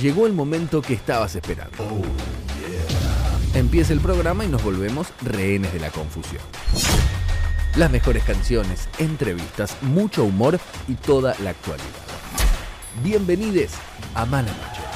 Llegó el momento que estabas esperando. Empieza el programa y nos volvemos rehenes de la confusión. Las mejores canciones, entrevistas, mucho humor y toda la actualidad. Bienvenidos a Mala Noche.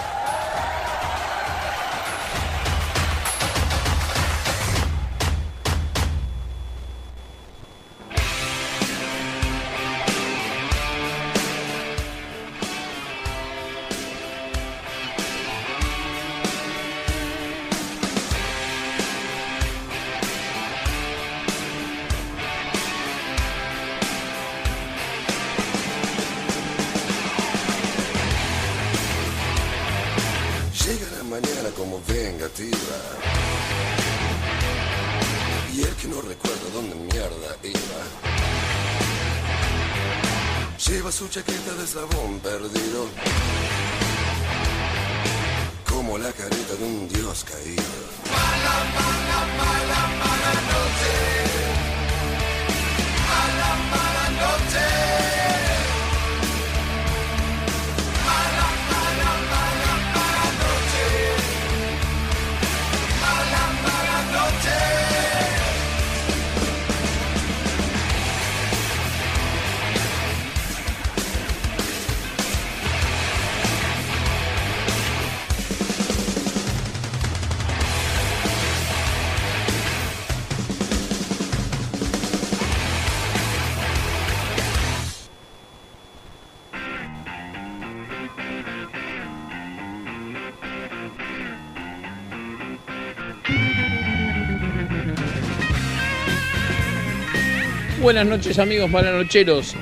Buenas noches amigos malanocheros.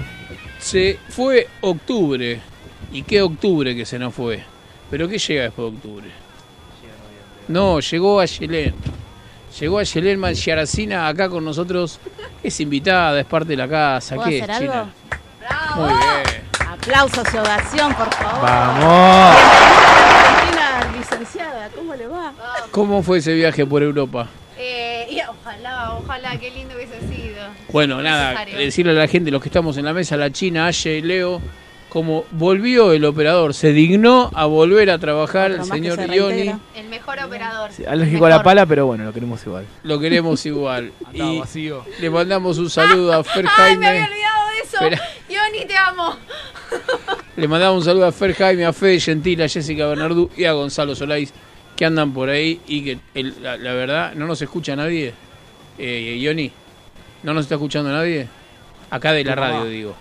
Se fue octubre. ¿Y qué octubre que se nos fue? ¿Pero qué llega después de octubre? No, llegó a Yelén. Llegó a Yelén Mancharacina acá con nosotros. Es invitada, es parte de la casa. ¿Puedo ¿Qué, hacer algo? China? ¡Bravo! Muy bien. Aplausos y ovación, por favor. ¡Vamos! Licenciada, ¿cómo le va? ¿Cómo fue ese viaje por Europa? Eh, y ojalá, ojalá, qué lindo. Bueno, nada, Necesario. decirle a la gente, los que estamos en la mesa, la China, Aye, Leo, como volvió el operador, se dignó a volver a trabajar el señor se Ioni. El mejor operador. Alérgico a la pala, pero bueno, lo queremos igual. Lo queremos igual. Y vacío. le mandamos un saludo a Fer Ay, me había Jaime. olvidado de eso. Espera. Yoni, te amo. Le mandamos un saludo a Fer Jaime, a Fede Gentil, a Jessica Bernardú y a Gonzalo Solais, que andan por ahí y que el- la, la verdad no nos escucha nadie. Eh, Ioni, ¿no nos está escuchando nadie? Acá de la radio, digo.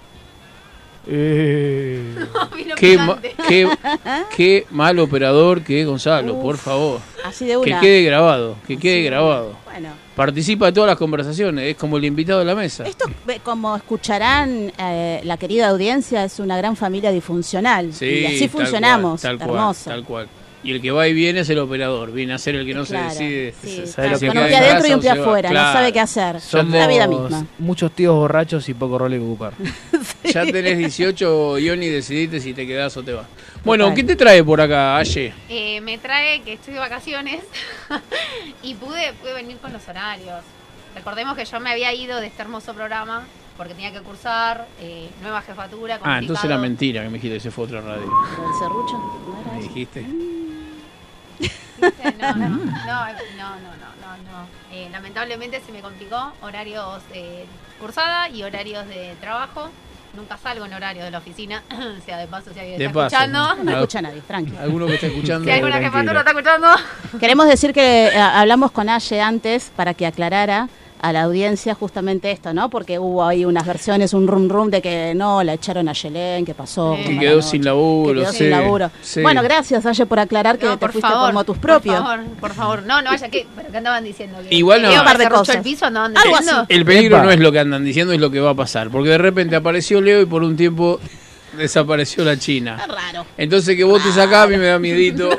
Eh, Qué, ma- qué, qué mal operador que es Gonzalo, por favor. Así de Que una. quede grabado, que quede grabado. Bueno, Participa de todas las conversaciones, es como el invitado de la mesa. esto, como escucharán, eh, la querida audiencia es una gran familia disfuncional. Sí, y así tal funcionamos. cual, tal cual, hermoso. tal cual. Y el que va y viene es el operador, viene a ser el que no Claro, se decide. sí, ¿sabe lo que con un pie en adentro y un pie afuera, Claro. no sabe qué hacer. somos la vida misma. muchos tíos borrachos y poco rol que ocupar. Ya tenés 18, Ioni, decidiste si te quedás o te vas. Bueno, Total. ¿qué te trae por acá, Aye? Eh, me trae que estoy de vacaciones y pude, pude venir con los horarios. Recordemos que yo me había ido de este hermoso programa porque tenía que cursar eh, nueva jefatura. Ah, entonces era complicado. mentira que me dijiste que se fue a otra radio. ¿Lo del serrucho? ¿No era ¿Me dijiste? ¿Viste? No, no, no, no, no, no. Eh, lamentablemente se me complicó horarios de cursada y horarios de trabajo. Nunca salgo en horario de la oficina, o sea, de paso si alguien De está paso. escuchando. No escucha nadie, tranqui. ¿Alguno que está escuchando? Si alguna jefatura está escuchando. Queremos decir que eh, hablamos con Aye antes para que aclarara a la audiencia justamente esto, ¿no? Porque hubo ahí unas versiones, un rum rum de que no, la echaron a Yelén, que pasó. Sí. Que quedó sin laburo, que quedó sí, sin laburo. sí. Bueno, gracias Aye por aclarar que No, te por fuiste favor, como tus propios. Por favor, por favor. No, no vaya que. ¿Pero qué andaban diciendo? ¿Que Igual no. Un par de cosas. el piso? ¿Andaban Algo así. El peligro Epa. no es lo que andan diciendo, es lo que va a pasar. Porque de repente apareció Leo y por un tiempo desapareció la China. Es raro. Entonces que vos te sacás a mí me da miedito.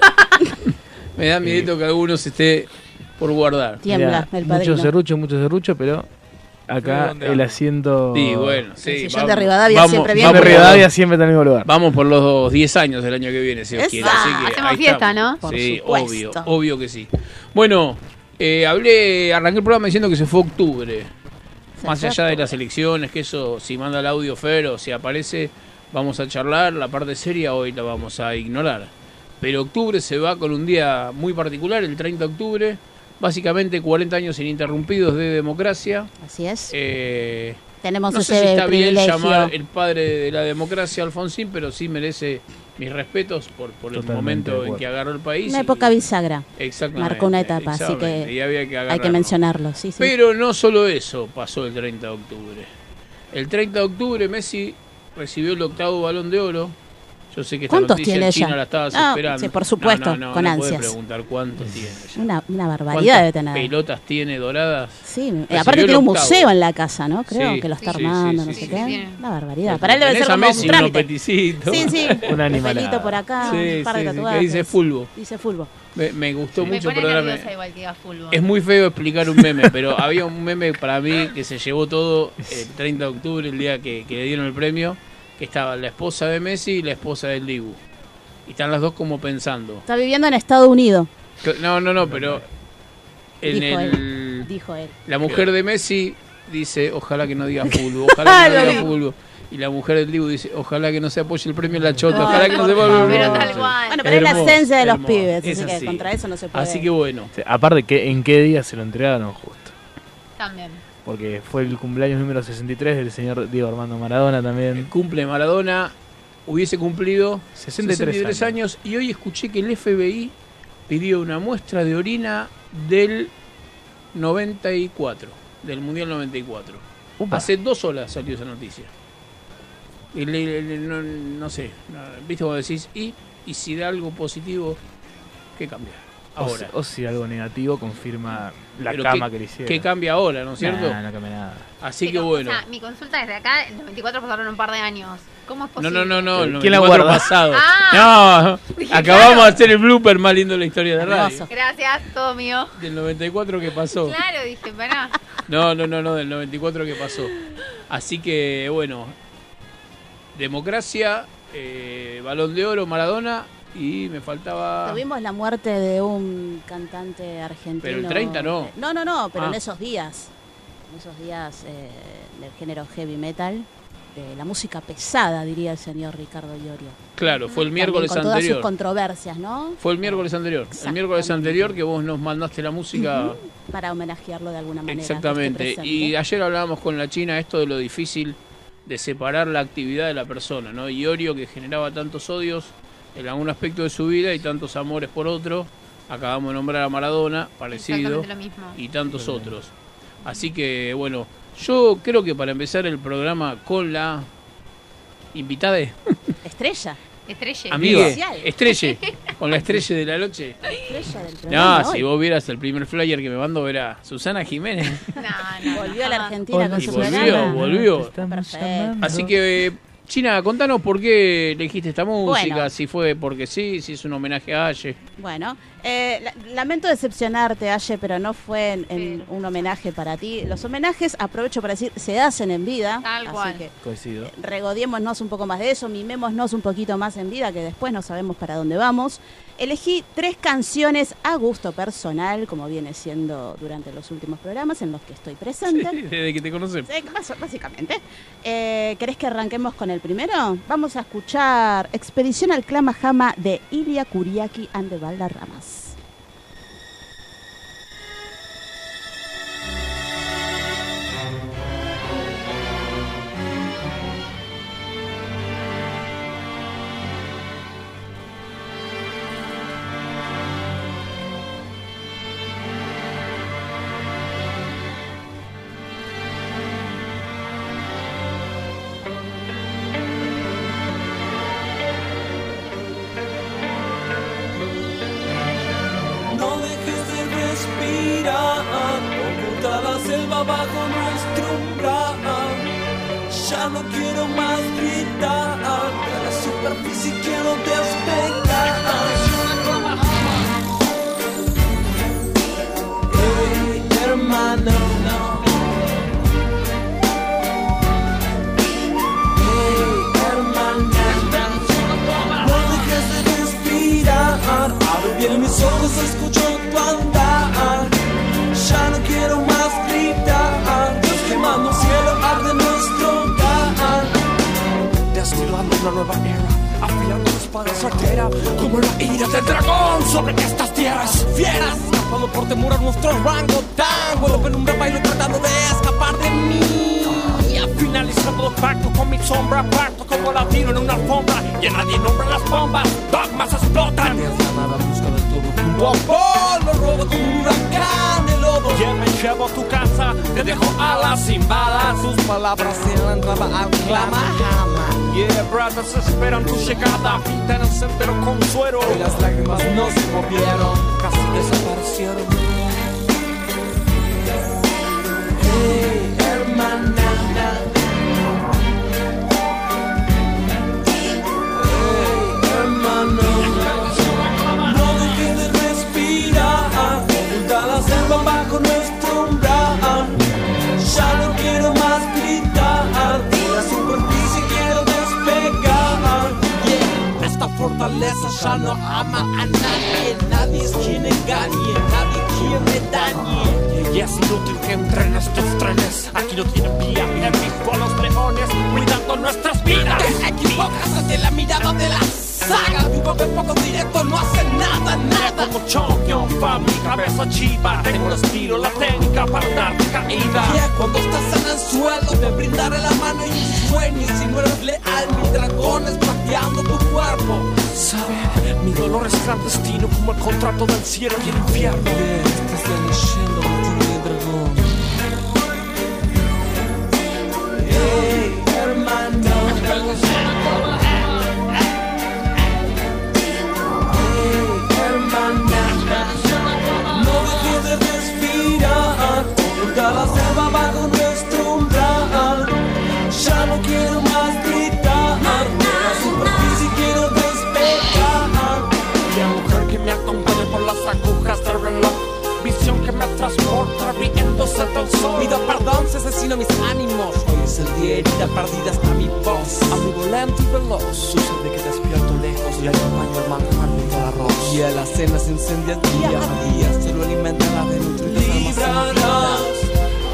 me da miedito que alguno se esté por guardar. Tiembla Mirá, el padrino. Mucho serrucho, mucho serrucho, pero acá ¿Dónde el asiento Sí, bueno, sí. El sillón vamos- de Rivadavia vamos- siempre bien de Rivadavia los- siempre está en el mismo lugar. Vamos por los 10 años del año que viene, si Dios Esa. quiere. Así que Hacemos ahí fiesta, estamos. ¿no? Por sí, supuesto. obvio, obvio que sí. Bueno, eh, hablé, arranqué el programa diciendo que se fue octubre. Se Más allá de octubre. las elecciones, que eso, si manda el audio Fer o si aparece, vamos a charlar. La parte seria hoy la vamos a ignorar. Pero octubre se va con un día muy particular, el 30 de octubre. Básicamente 40 años ininterrumpidos de democracia. Así es. Eh, Tenemos no sé si está bien llamar el padre de la democracia Alfonsín, pero sí merece mis respetos por, por el Totalmente momento en que agarró el país. Una época bisagra. Exactamente. marcó una etapa, así que y había que Hay que agarrarlo. mencionarlo, sí, sí. Pero no solo eso pasó el 30 de octubre. El 30 de octubre Messi recibió el octavo balón de oro. Yo sé que esta ¿Cuántos noticia tiene ya? la estabas Ah, esperando. sí, por supuesto, No, no, no, con no puede ansias. preguntar cuántos tiene. ya. Una, una barbaridad ¿Cuántas debe tener. pelotas tiene doradas? Sí, eh, aparte tiene un octavo. museo en la casa, ¿no? Creo Sí, que lo está armando, sí, no sí, sé sí, qué. Una barbaridad. Para él debe ser como Messi un trámite. peticitos. Sí, sí. Un animalada. pelito por acá, Sí, un par de sí, sí, que tatuajes. dice fulbo. Dice fulbo. Me, me gustó Me mucho, perdóname. fútbol. Es muy feo explicar un meme, pero había un meme para mí que se llevó todo el 30 de octubre, el día que, que le dieron el premio, que estaba la esposa de Messi y la esposa del Dibu. Y están las dos como pensando. Está viviendo en Estados Unidos, No, no, no, pero en dijo el, él. Dijo él. la mujer de Messi dice, ojalá que no diga fútbol, ojalá que no diga fútbol. Y la mujer del Dibu dice, ojalá que no se apoye el premio en la chota, ojalá que no se favor. Pero vuelva. tal cual. Bueno, pero es la esencia de los hermoso. pibes, Es así que contra eso no se puede. Así que bueno. Aparte, que ¿en qué día se lo entregaron justo? También. Porque fue el cumpleaños número 63 del señor Diego Armando Maradona El también. cumple Maradona hubiese cumplido 63 63 años. y hoy escuché que el FBI pidió una muestra de orina del 94, del Mundial 94. Upa. Hace dos horas salió esa noticia. Y le- le- no, no sé, viste como decís, y, y si da algo positivo, ¿qué cambia? O si- Ahora. O, si algo negativo confirma la Pero cama ¿qué- que le hicieron. ¿Qué cambia ahora, no es cierto? Nah, no cambia nada. Así que bueno. O sea, mi consulta desde acá, los 24 pasaron un par de años. ¿Cómo es No, posible? no, no, no, el ¿Quién la 94 guarda? pasado. Ah. no, Dije, acabamos claro. de hacer el blooper más lindo de la historia de radio. Gracias, todo mío. Del 94 que pasó. Claro, dije, pará. No, no, no, no, del 94 que pasó. Así que, bueno, democracia, eh, balón de oro, Maradona y me faltaba... Tuvimos la muerte de un cantante argentino. Pero el 30 no. No, no, no, pero Ah. en esos días. En esos días eh, del género heavy metal. De la música pesada, diría el señor Ricardo Iorio. Claro, fue el También miércoles con todas sus anterior. controversias, ¿no? Fue el miércoles anterior. El miércoles anterior que vos nos mandaste la música. Para homenajearlo de alguna manera. Exactamente. Y ayer hablábamos con la China esto de lo difícil de separar la actividad de la persona, ¿no? Iorio que generaba tantos odios en algún aspecto de su vida y tantos amores por otro. Acabamos de nombrar a Maradona, parecido, Exactamente lo mismo. y tantos otros. Así que, bueno, yo creo que para empezar el programa con la invitada, Estrella. Estrella. amiga, Especial. estrella, con la estrella de la noche. Estrella del programa. No, hoy. si vos vieras el primer flyer que me mandó, verá Susana Jiménez. No, no, Volvió a la. Argentina con Y su volvió, programa. volvió. Llamando. Así que, eh, China, contanos por qué elegiste esta música, Bueno. si fue porque sí, si es un homenaje a Aye. Bueno, eh, la- lamento decepcionarte, Aye, pero no fue en, en Sí. un homenaje para ti. Los homenajes, aprovecho para decir, se hacen en vida. Tal así cual. que Coincido. regodiémonos un poco más de eso, mimémonos un poquito más en vida, que después no sabemos para dónde vamos. Elegí tres canciones a gusto personal, como viene siendo durante los últimos programas en los que estoy presente. Desde que te conocemos. Sí, básicamente. Eh, ¿Querés que arranquemos con el primero? Vamos a escuchar Expedición al Clamajama de Ilia Kuriaki and the Valderramas. La ira del dragón sobre estas tierras fieras, escapando por temor a nuestro rango tan vuelo penumbra bailo tratando de escapar de mí. Finalizando los pactos con mi sombra, parto como latino en una alfombra, y a nadie nombra las bombas, dogmas explotan. Nada busca del todo junto a polvo, robo me llevo a tu casa, te dejo alas sin balas. Sus palabras se la al clamajama. Yeah, brothers esperan tu llegada, pintan el sendero con suero. Y las lágrimas no se movieron, casi desaparecieron. Hey, hermana. Esta fortaleza ya no ama a nadie, nadie es quien engañe, nadie quien me dañe. Y es inútil que entren estos trenes, aquí no tienen vía, visto a los leones cuidando nuestras vidas. Te equivocas ante la mirada de la saga. Tu papel poco directo no hace nada, nada. Como champion, pa' mi cabeza chiva, tengo el estilo, la técnica para darte caída. Yeah, cuando estás en el suelo, te brindaré la mano y un sueño. Y si no eres leal, mis dragones pateando tu cuerpo. Saben, mi dolor es clandestino como el contrato del cielo y el infierno. Yeah, riéndose del sol. Perdón si asesino mis ánimos. Hoy es el día herida perdida hasta mi voz. Amigo lento y veloz, sucede que despierto lejos y acompaño el manjar junto al arroz. Y a la cena se incendia día a día. Solo alimenta la de nutridas Librarás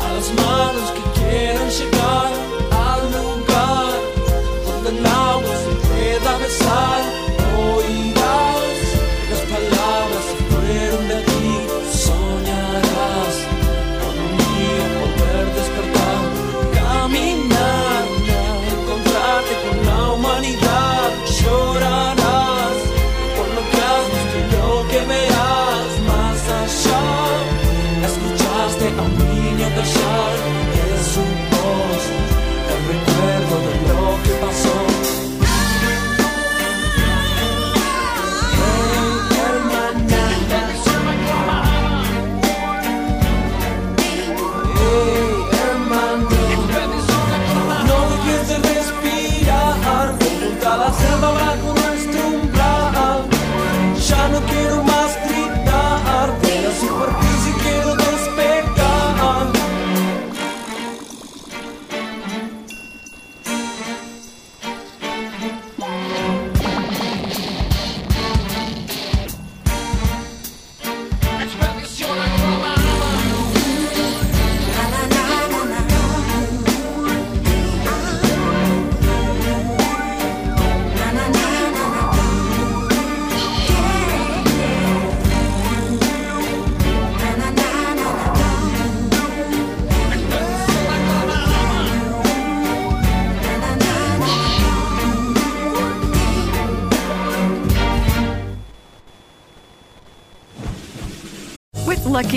a las manos que quieran llegar al lugar donde el agua se pueda besar.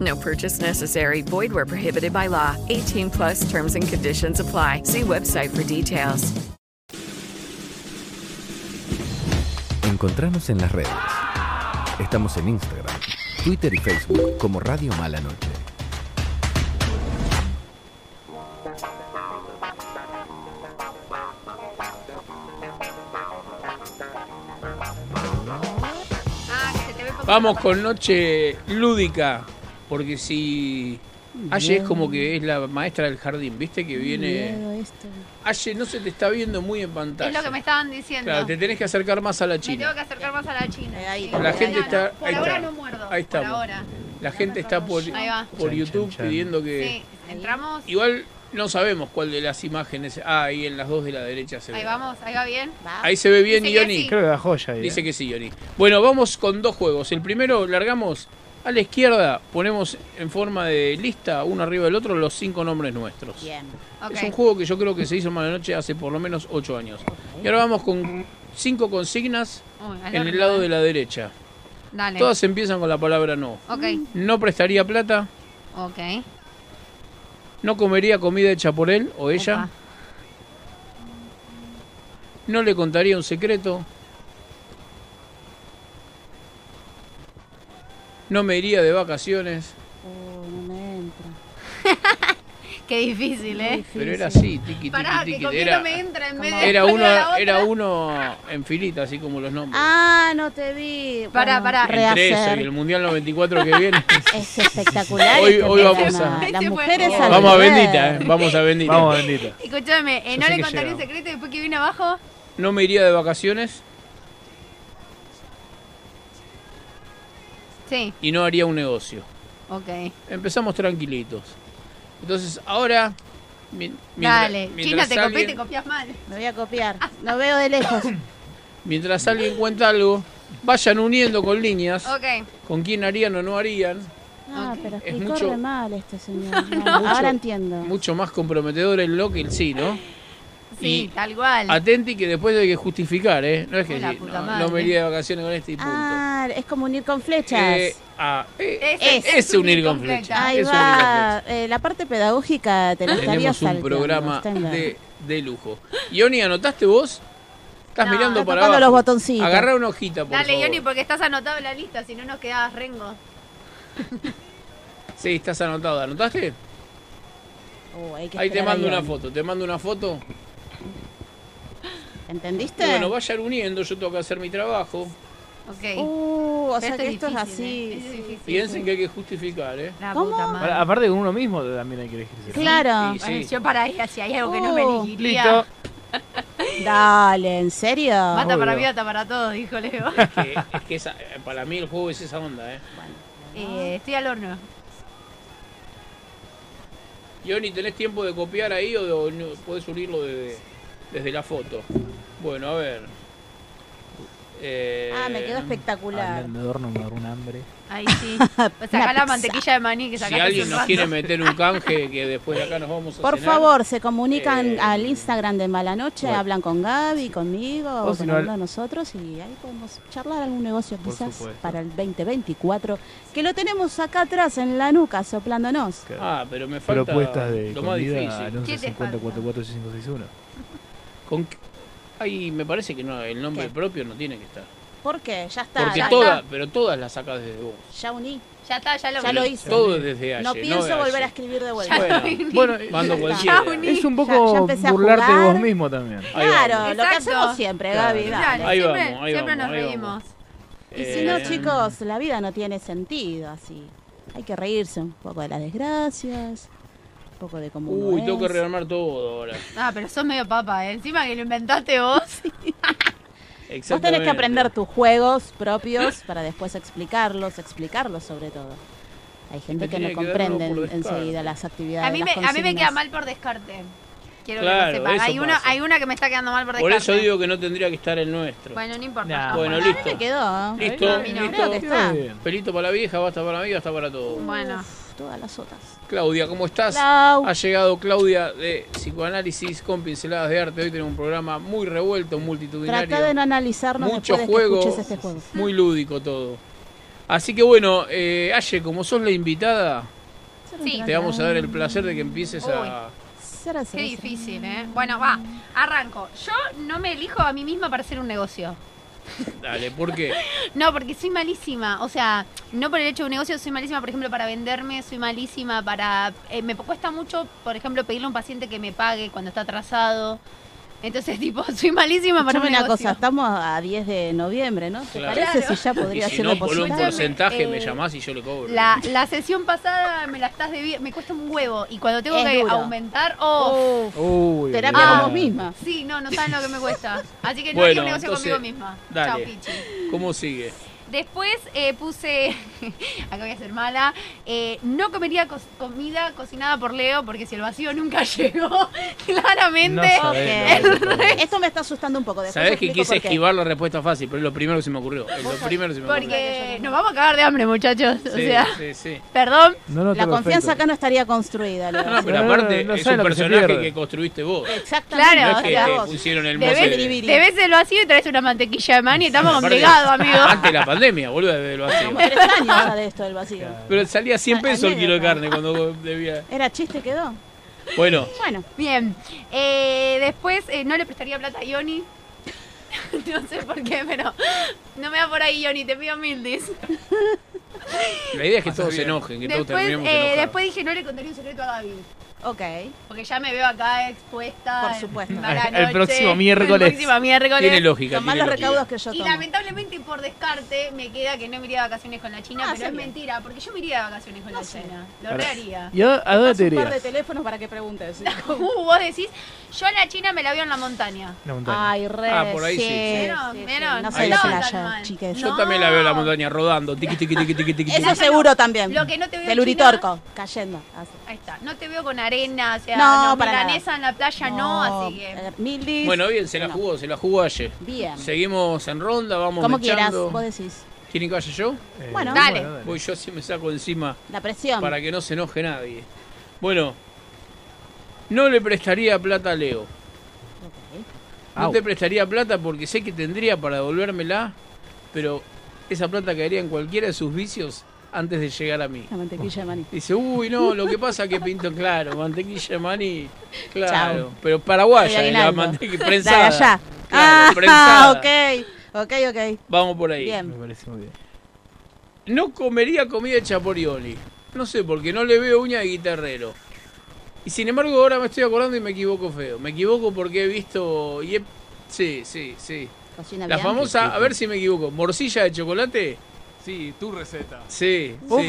No purchase necessary. Void where prohibited by law. 18 plus terms and conditions apply. See website for details. Encontranos en las redes. Estamos en Instagram, Twitter y Facebook como Radio Mala Noche. Vamos con noche lúdica, porque si... Aye es como que es la maestra del jardín, ¿viste? Que viene... Aye no se te está viendo muy en pantalla. Es lo que me estaban diciendo. Claro, te tenés que acercar más a la Me china. tengo que acercar más a la China. sí. La gente No, está- no, Por ahí ahora está. no muerdo. Ahí Por estamos. ahora. La gente está por, Ahí va. YouTube chan, chan. pidiendo que... Sí, entramos. Igual no sabemos cuál de las imágenes... Ah, ahí en las dos de la derecha se Ahí ve. vamos, ahí va bien. Ahí se ve bien, Dice que Ioni. sí. Creo que bajó ya. ahí, Dice eh. que sí, Ioni. Bueno, vamos con dos juegos. El primero, largamos a la izquierda, ponemos en forma de lista, uno arriba del otro, los cinco nombres nuestros. Bien. Es un juego que yo creo que se hizo mala noche hace por lo menos ocho años. Y ahora vamos con cinco consignas Uy, en el lado eh. de la derecha. Dale. Todas empiezan con la palabra no. No prestaría plata, ok. no comería comida hecha por él o ella, Opa. no le contaría un secreto, no me iría de vacaciones, Oh, no me entra. Qué difícil, ¿eh? pero era así, tiqui tiqui Pará, tiqui, era, no me entra en vez de era uno, de la otra. era uno en filita, así como los nombres. Ah, no te vi. Pará, Bueno, pará. Entre eso y el Mundial 94 que viene. Es espectacular. Hoy- este hoy vamos a- Las mujeres Vamos a bendita, eh, vamos a bendita. Vamos, bendita. Escúchame, eh, no le contaré un secreto y después que viene abajo. No me iría de vacaciones Sí, y no haría un negocio. ok. Empezamos tranquilitos. Entonces, ahora. mi- mientras- Dale. China, te copié te copias mal. Me voy a copiar. No veo de lejos. Mientras alguien cuenta algo, vayan uniendo con líneas Ok. con quién harían o no harían. Ah, pero Es mucho- re mal este señor. No, ahora entiendo. Mucho más comprometedor el lo que el sí, ¿no? Sí, Y tal cual. Atenti que después hay que justificar, ¿eh? No es que Oh, sí, no, me iría de vacaciones con este y punto. Ah, es como unir con flechas. Eh, ah, eh, Ese- ese es unir con flechas. Ahí es unir con va. Eh, la parte pedagógica te la estaría Tenemos un programa de, de lujo. Ioni, ¿anotaste vos? Estás No. mirando para abajo. los botoncitos. Agarrá una hojita, por Dale, favor. Yoni, porque estás anotado en la lista, si no nos quedabas rengo. Sí, estás anotado. ¿Anotaste? Uh, hay que Ahí te mando una foto. Te mando una foto. ¿Entendiste? Y bueno, vayan uniendo. Yo tengo que hacer mi trabajo. Ok. Uh, o sea esto que es esto es difícil, así. ¿eh? Es. Piensen que hay que justificar, ¿eh? La ¿Cómo? puta madre. Aparte de uno mismo, también hay que elegirse. Claro. Bueno, yo para ella, si hay algo que no me Oh, elegiría. Listo. Dale, ¿en serio? Mata para Obvio. mí, mata para todos, dijo Leo. Que- es que esa- para mí el juego es esa onda, ¿eh? Eh, estoy al horno. Ioni, ¿tenés tiempo de copiar ahí o, de- o podés unirlo desde, desde la foto? Bueno, a ver. Eh, Ah, me quedó Ay, espectacular. me adorno, me agarró un hambre. Ahí sí. Sacá la mantequilla de maní que Si alguien nos quiere meter un canje, que después de acá nos vamos a Por cenar. favor, se comunican Eh, al Instagram de Malanoche, bueno. hablan con Gaby, conmigo O con no, de nosotros y ahí podemos charlar algún negocio Por quizás supuesto. para el 2024, que lo tenemos acá atrás en la nuca soplándonos. Ah, pero me falta Propuestas de lo más comida difícil. al ¿Qué te 11 50 falta? 44 6561. Con qué- Ay, me parece que no, el nombre ¿Qué? propio no tiene que estar. ¿Por qué? Ya está. Porque ya, está. pero todas las sacas desde vos. ya uní. Ya está, ya lo Ya lo hice. Todo es desde ayer. No pienso de volver ayer. a escribir de vuelta. Ya Bueno, Bueno, mando Ya cualquiera. es un poco burlarte de vos mismo también. Claro, lo que Exacto. hacemos siempre, Claro. Gaby. Dale. Ahí siempre, vamos, ahí siempre vamos, nos ahí reímos. vamos. Y si no, Eh, chicos, la vida no tiene sentido así. Hay que reírse un poco de las desgracias, poco de cómo uno Uy, tengo que rearmar todo ahora. Ah, pero sos medio papa, ¿eh? Encima que lo inventaste vos. tenés Exactamente. que aprender tus juegos propios para después explicarlos, explicarlos sobre todo. Hay gente que no comprende por enseguida las actividades. A mí, me, las a mí me queda mal por descarte. Quiero Claro, que lo sepan. Hay una, hay una que me está quedando mal por Por descarte. eso digo que no tendría que estar el nuestro. Bueno, no importa. Nah. Bueno, listo. me quedó. Listo, A mí no. listo. Creo que está. Pelito para la vieja, basta para la amiga, basta para todo. Bueno. Todas las otras. Claudia, ¿cómo estás? Clau. Ha llegado Claudia de Psicoanálisis con pinceladas de arte. Hoy tenemos un programa muy revuelto, multitudinario. Trata de no analizarnos Mucho después de juego, que este juego. muy lúdico todo. Así que bueno, eh, Aye, como sos la invitada, Sí. te vamos a dar el placer de que empieces a... Será, Qué difícil, ¿eh? Bueno, va, arranco. Yo no me elijo a mí misma para hacer un negocio. Dale, ¿por qué? No, porque soy malísima. O sea, no por el hecho de un negocio, soy malísima, por ejemplo, para venderme, soy malísima para... eh, me cuesta mucho, por ejemplo, pedirle a un paciente que me pague cuando está atrasado. Entonces, tipo, soy malísima para Escuchame un una negocio. cosa, estamos a 10 de noviembre, ¿no? ¿Te Claro. parece Claro. si ya podría y si ser no, por un porcentaje me eh, llamás y yo le cobro. La, la sesión pasada me la estás debiendo, me cuesta un huevo. Y cuando tengo Es que duro. aumentar, oh, Uy, Terapia olvidate. con vos misma. sí, no, no saben lo que me cuesta. Así que no Bueno, haría un negocio entonces, conmigo misma. dale. Chao, Pichi. ¿Cómo sigue? Después eh, puse, acá voy a ser mala, eh, no comería co- comida cocinada por Leo porque si el vacío nunca llegó, claramente. No sabés, no, no, Esto me está asustando un poco. Sabés que quise esquivar la respuesta fácil, pero es lo primero que se me ocurrió. Es lo primero que se me ocurrió. porque nos vamos a cagar de hambre, muchachos. o Sí, sea, sí, sí. perdón. No, no, La confianza acá no estaría construida. Leo. No, no, pero No, no, aparte no es un que personaje que construiste vos. Exactamente. Claro, no es que o te pusieron el mote. Te de- ves, el vacío y traes una mantequilla de maní y estamos complicados, amigo. Pandemia, boludo, desde el vacío. Como tres años ya de esto del vacío. Pero salía 100 Ah, pesos el kilo de carne cuando debía. Era chiste, quedó. Bueno, Bueno, Bien. Eh, después eh, no le prestaría plata a Ioni. no sé por qué, pero no me va por ahí, Ioni, te pido mil dis. la idea es que todos se enojen, que todos Después, terminemos eh, después dije, no le contaría un secreto a Gaby. Ok. Porque ya me veo acá expuesta. Por en supuesto. mala El noche, próximo miércoles. El próximo miércoles. Tiene lógica, Tomás tiene los lógica. recaudos que yo Y tomo. lamentablemente y por descarte me queda que no me iría de vacaciones con la China, Ah, pero sí, es mentira, porque yo me iría de vacaciones con la sé. China. Lo Claro. reharía. ¿Y a, a dónde te un par de irías? teléfonos para que preguntes. Uh, vos decís, yo a la China me la veo en la montaña. La montaña. Ay, re. Ah, por ahí sí, sí. ¿Vieron? sí, ¿Vieron? No sé Ahí la sí. playa. Yo No. también la veo en la montaña rodando, tiqui, tiqui, tiqui, tiqui, tiqui. Eso seguro también. Lo que no te veo Del en China- Uritorco, cayendo. Así. Ahí está. No te veo con arena, o sea, No, no, para nada. milanesa en la playa no, así que. eh, Mildis. Bueno, bien, se la No. jugó, se la jugó ayer. Bien. Seguimos en ronda, vamos Como quieras, mechando. vos decís. ¿Quieren que vaya yo? Eh, Bueno. Dale. Voy yo si me saco encima La presión. para que no se enoje nadie. Bueno, no le prestaría plata a Leo. No Au. te prestaría plata porque sé que tendría para devolvérmela, pero esa plata caería en cualquiera de sus vicios antes de llegar a mí. La mantequilla de maní. Dice, uy, no, lo que pasa que pinto, claro, mantequilla de maní, claro, Chau. pero paraguaya, de la mantequilla De prensada. allá. Claro, ah, prensada. ok. Ok, ok. Vamos por ahí. Me Bien. parece muy bien. No comería comida hecha por Ioli. No sé, porque no le veo uña de guitarrero. Y sin embargo ahora me estoy acordando y me equivoco feo. Me equivoco porque he visto... Y he- Sí, sí, sí. Cocina La famosa, a ver si me equivoco, morcilla de chocolate. Sí, tu receta. Sí. sí.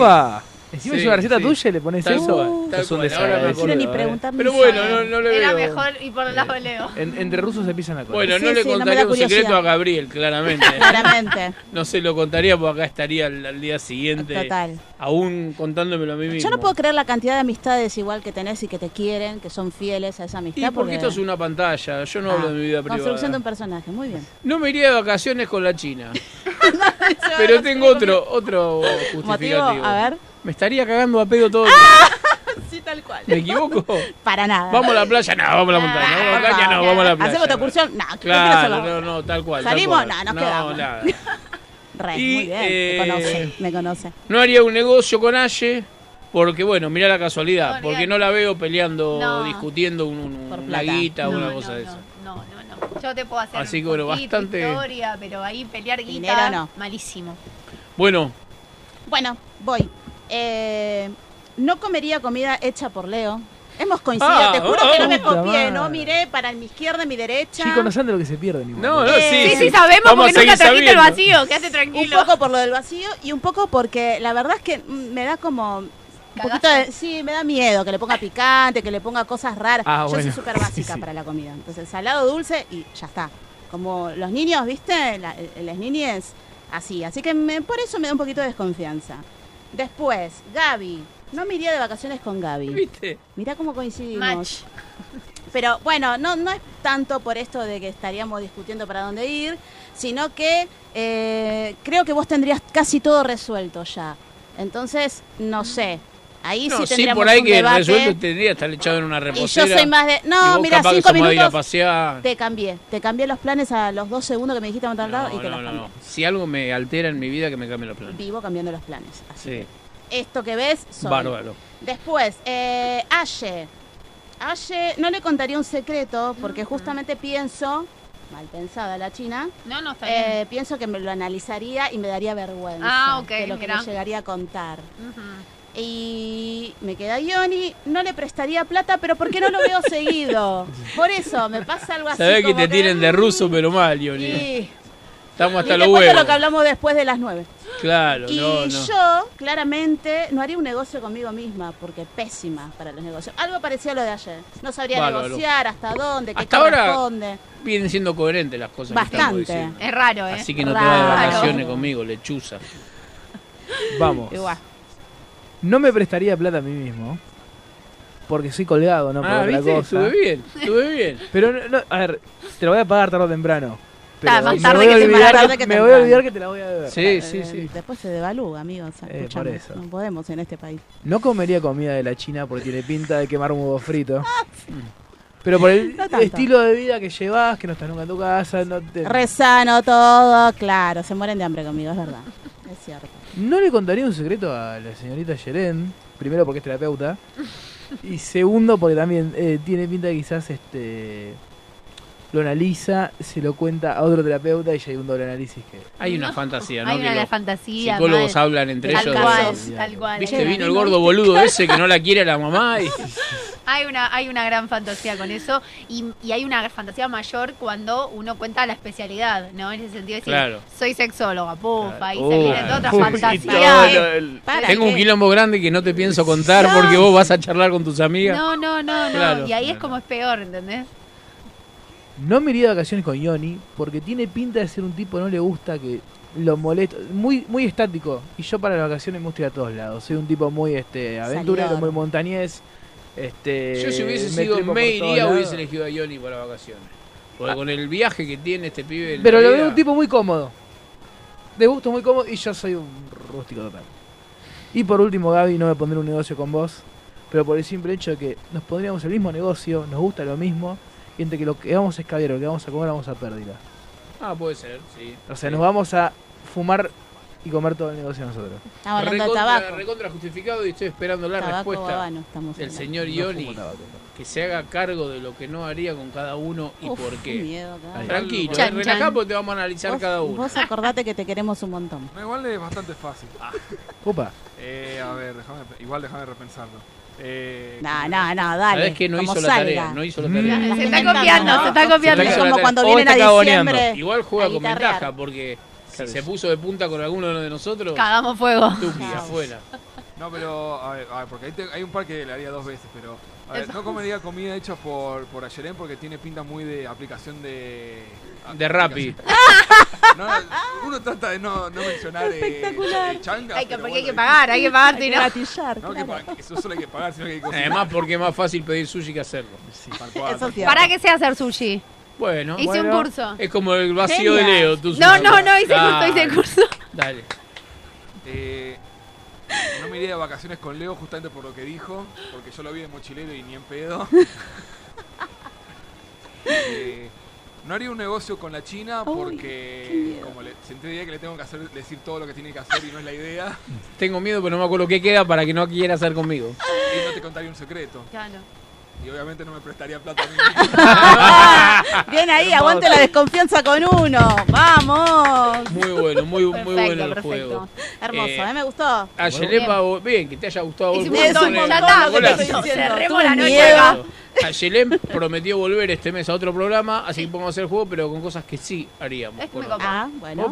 Encima Sí, es una receta sí. tuya y le pones Tal eso. tal Sos un No desagradecido, quiero ni eh. preguntar ni Pero bueno, no, no le Era veo. mejor y por el lado de Leo. En- entre rusos se pisan la cosa. Bueno, Sí, no le no contaría da un secreto a Gabriel, claramente. Claramente. No se lo contaría porque acá estaría al, al día siguiente. Total. Aún contándomelo a mí mismo. Yo no puedo creer la cantidad de amistades igual que tenés y que te quieren, que son fieles a esa amistad. Y porque esto es una pantalla, yo no Ah, hablo de mi vida privada. Construcción de un personaje, muy bien. No me iría de vacaciones con la China. Pero tengo otro otro Motivo, justificativo. a ver. Me estaría cagando a pedo todo el Sí, tal cual. ¿Me equivoco? Para nada. Vamos a la playa, no, vamos a la montaña. Vamos a la playa, no, vamos a la playa. ¿Hacemos otra excursión? No, Claro, no, no, no, tal cual. tal ¿Salimos? cual. No, nos no, quedamos. nada. Re, Y, muy bien. eh, Me conoce, me conoce. No haría un negocio con Aye. Porque, bueno, mira la casualidad. Porque no la veo peleando, No. discutiendo un, una guita o No, una cosa de eso. No, no, no. Yo te puedo hacer Así que, bueno, bastante- historia, pero ahí pelear guita, malísimo. Bueno, Bueno, voy. Eh, no comería comida hecha por Leo. Hemos coincidido, Ah, te juro que no me puta copié, madre. no miré para mi izquierda y mi derecha. Chicos, no saben de lo que se pierden igual. no, no, Eh, sí, Sí, sí, sabemos Vamos porque a nunca seguir trajiste el sabiendo. vacío, quédate Un tranquilo. poco por lo del vacío y un poco porque la verdad es que mm, me da como un poquito de, sí, me da miedo que le ponga picante, que le ponga cosas raras. Ah, Yo bueno. soy súper básica Sí, sí. para la comida. Entonces, salado, dulce y ya está. como los niños, ¿viste? La- eh, las niñas, así. Así que me- por eso me da un poquito de desconfianza. Después, Gaby. No me iría de vacaciones con Gaby. ¿Viste? Mirá cómo coincidimos. Match. Pero bueno, no, no es tanto por esto de que estaríamos discutiendo para dónde ir, sino que eh, creo que vos tendrías casi todo resuelto ya. Entonces, no sé. Ahí No, sí sí, tendríamos por ahí un que debate. resuelto tendría que estar echado en una Y reposera. yo soy más de. y No, mira, cinco minutos. pasear. Te cambié. Te cambié los planes a los dos segundos que me dijiste a tal lado y te No, los no, cambié. no. Si algo me altera en mi vida, que me cambie los planes. Vivo cambiando los planes. Sí, Esto que ves, soy. bárbaro. Después, eh, Aye. Aye, no le contaría un secreto porque justamente pienso, mal pensada la china, No, no, está eh, bien. pienso que me lo analizaría y me daría vergüenza Ah, ok, de lo que me llegaría a contar. Ujú. Y me queda Ioni, no le prestaría plata, pero porque no lo veo seguido. Por eso, me pasa algo así. Sabés que te tienen de ruso, pero mal, Yoni. Sí. Estamos hasta los huevos. lo que hablamos después de las nueve. Claro, Y no, no. yo, claramente, no haría un negocio conmigo misma, porque pésima para los negocios. Algo parecido a lo de ayer. No sabría Bárbaro. negociar hasta dónde, qué Hasta ahora corresponde. Vienen siendo coherentes las cosas que estamos Bastante. diciendo. Es raro, ¿eh? Así que no te vas de vacaciones conmigo, lechuza. Vamos. Igual. No me prestaría plata a mí mismo. Porque soy colgado, no por ah, otra ¿viste? cosa. Estuve bien, estuve bien. Pero, no, no, a ver, te lo voy a pagar tarde o temprano. Pero Ah, más me tarde voy a que olvidar tarde que, que me voy a olvidar que te la voy a deber. Sí, sí, Eh, sí. Después se devalúa, amigos. Eh, por eso. No podemos en este país. No comería comida de la China porque tiene pinta de quemar un huevo frito. Pero por el No estilo de vida que llevas, que no estás nunca en tu casa, no te... Rezano todo, claro. Se mueren de hambre conmigo, es verdad. Es cierto. No le contaría un secreto a la señorita Yeren. Primero porque es terapeuta. Y segundo porque también eh, tiene pinta de quizás este lo analiza, se lo cuenta a otro terapeuta y ya hay un doble análisis que... Hay una fantasía, ¿no? Hay que una los las fantasías. psicólogos hablan entre Tal ellos. de cual, eso. tal cual. Viste, vino el gordo boludo ese que no la quiere a la mamá y... Hay una, hay una gran fantasía con eso y, y hay una fantasía mayor cuando uno cuenta la especialidad, ¿no? En ese sentido, decir, Claro. soy sexóloga, pufa, y se Oh, viene toda otra fantasía. y todo lo-. ¿Para Tengo un quilombo grande que no te pienso contar No. porque vos vas a charlar con tus amigas. No, no, no, no. Claro. Y ahí es como es peor, ¿entendés? No me iría de vacaciones con Yoni porque tiene pinta de ser un tipo que no le gusta que lo molesto, muy muy estático y yo para las vacaciones me gusta ir a todos lados. Soy un tipo muy este aventurero, Salidor. muy montañés. Este Yo si hubiese me sido me iría hubiese elegido a Johnny para vacaciones. Porque con el viaje que tiene este pibe Pero lo vida- veo un tipo muy cómodo. De gusto muy cómodo y yo soy un rústico total. Y por último, Gaby, no me pondré un negocio con vos, pero por el simple hecho de que nos pondríamos el mismo negocio, nos gusta lo mismo, entre que lo que vamos a escabiar o lo que vamos a comer vamos a pérdida. Ah, puede ser, sí. O sea, Sí. nos vamos a fumar y comer todo el negocio nosotros. Estamos hablando de recontra, tabaco. recontra justificado y estoy esperando la Tabaco respuesta del señor No Ioni tabaco, que se haga cargo de lo que no haría con cada uno y Uf, por qué miedo, cara. Tranquilo, Chan, eh, relajá chan. porque te vamos a analizar Vos, cada uno. vos acordate que te queremos un montón. No, igual es bastante fácil. Opa, Eh, a ver, déjame, igual déjame repensarlo. Eh, No, no, no, dale. Sabés que no hizo la tarea, no hizo la Mm. tarea. Las Se está copiando, se está copiando. Se Es está como cuando vienen a diciembre. Igual juega con ventaja porque si se puso de punta con alguno de nosotros, Cagamos fuego. Chao. afuera. No, pero, a ver, a ver, porque hay, te- hay un par que le haría dos veces, pero, a ver, no comería comida hecha por, por Ayerén porque tiene pinta muy de aplicación de... De Rappi. No, uno trata de no, no mencionar eh, Espectacular. eh, changas, Hay que, porque hay que pagar, hay que pagar, Hay que no. gatillar, No, que, claro. que eso solo hay que pagar, sino que hay que cocinar. Además porque es más fácil pedir sushi que hacerlo. Eso tal es. ¿Para qué sé hacer sushi? Bueno, Hice Bueno. un curso. es como el vacío de. Leo. tu No, no, no hice curso, Dale, hice curso. Dale. Eh, no me iría de vacaciones con Leo justamente por lo que dijo, porque yo lo vi de mochilero y ni en pedo. Eh, no haría un negocio con la China porque como le, sentiría que le tengo que hacer decir todo lo que tiene que hacer y no es la idea. Tengo miedo, pero no me acuerdo qué queda para que no quiera hacer conmigo. Y no te contaría un secreto. Claro. Y obviamente no me prestaría plata a mí. Bien ahí, aguante la desconfianza con uno. ¡Vamos! Muy bueno, muy, muy bueno el perfecto. juego. Hermoso, Eh, ¿eh? Me gustó. A Yelem, vos- bien, que te haya gustado. Hice un montón, ya el- está, te estoy diciendo, Cerremos la noche prometió volver este mes a otro programa, así que podemos hacer juego, pero con cosas que sí haríamos. Es muy Bueno, copado. Ah, bueno.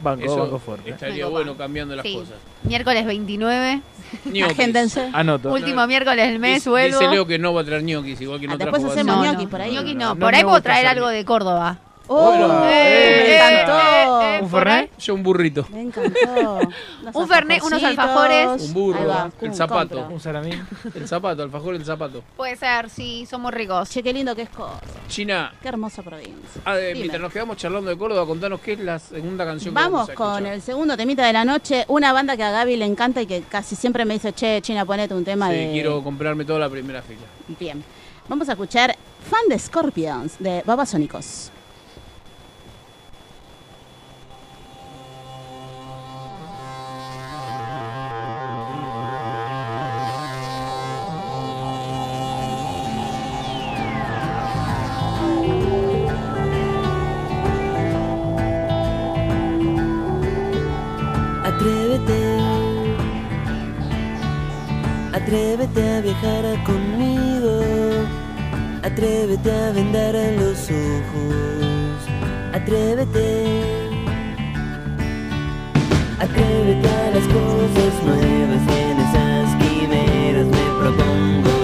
Banco, Eso banco fuerte. estaría bueno cambiando las Sí. cosas. Miércoles 29. Ñoquis. Agéndense. Anoto. Último miércoles del mes, Dice, vuelvo. dice Leo que no va a traer ñoquis, igual que no Ah, después trajo hacemos ñoquis por ahí. No, no, no por ahí puedo traer algo de Córdoba. Oh, Bueno, me eh, encantó. eh, ¿Un Fernet? Yo un burrito. Me encantó. Un Fernet, unos alfajores. Un burro, Ahí va, el zapato. compra. Un salamín. El zapato, alfajor el zapato. Puede ser, sí, son muy ricos. Che, qué lindo que es Córdoba. China, Qué hermosa provincia. ah, eh, Dime. mientras nos quedamos charlando de Córdoba, contanos qué es la segunda canción que Vamos vamos a con escuchar. el segundo temita de la noche, una banda que a Gaby le encanta y que casi siempre me dice, che, China, ponete un tema Sí, de... quiero comprarme toda la primera fila. Bien. Vamos a escuchar Fan de Scorpions de Babasónicos. Atrévete a viajar conmigo, atrévete a vendar los ojos, atrévete, atrévete a las cosas nuevas. Y en esas quimeras me propongo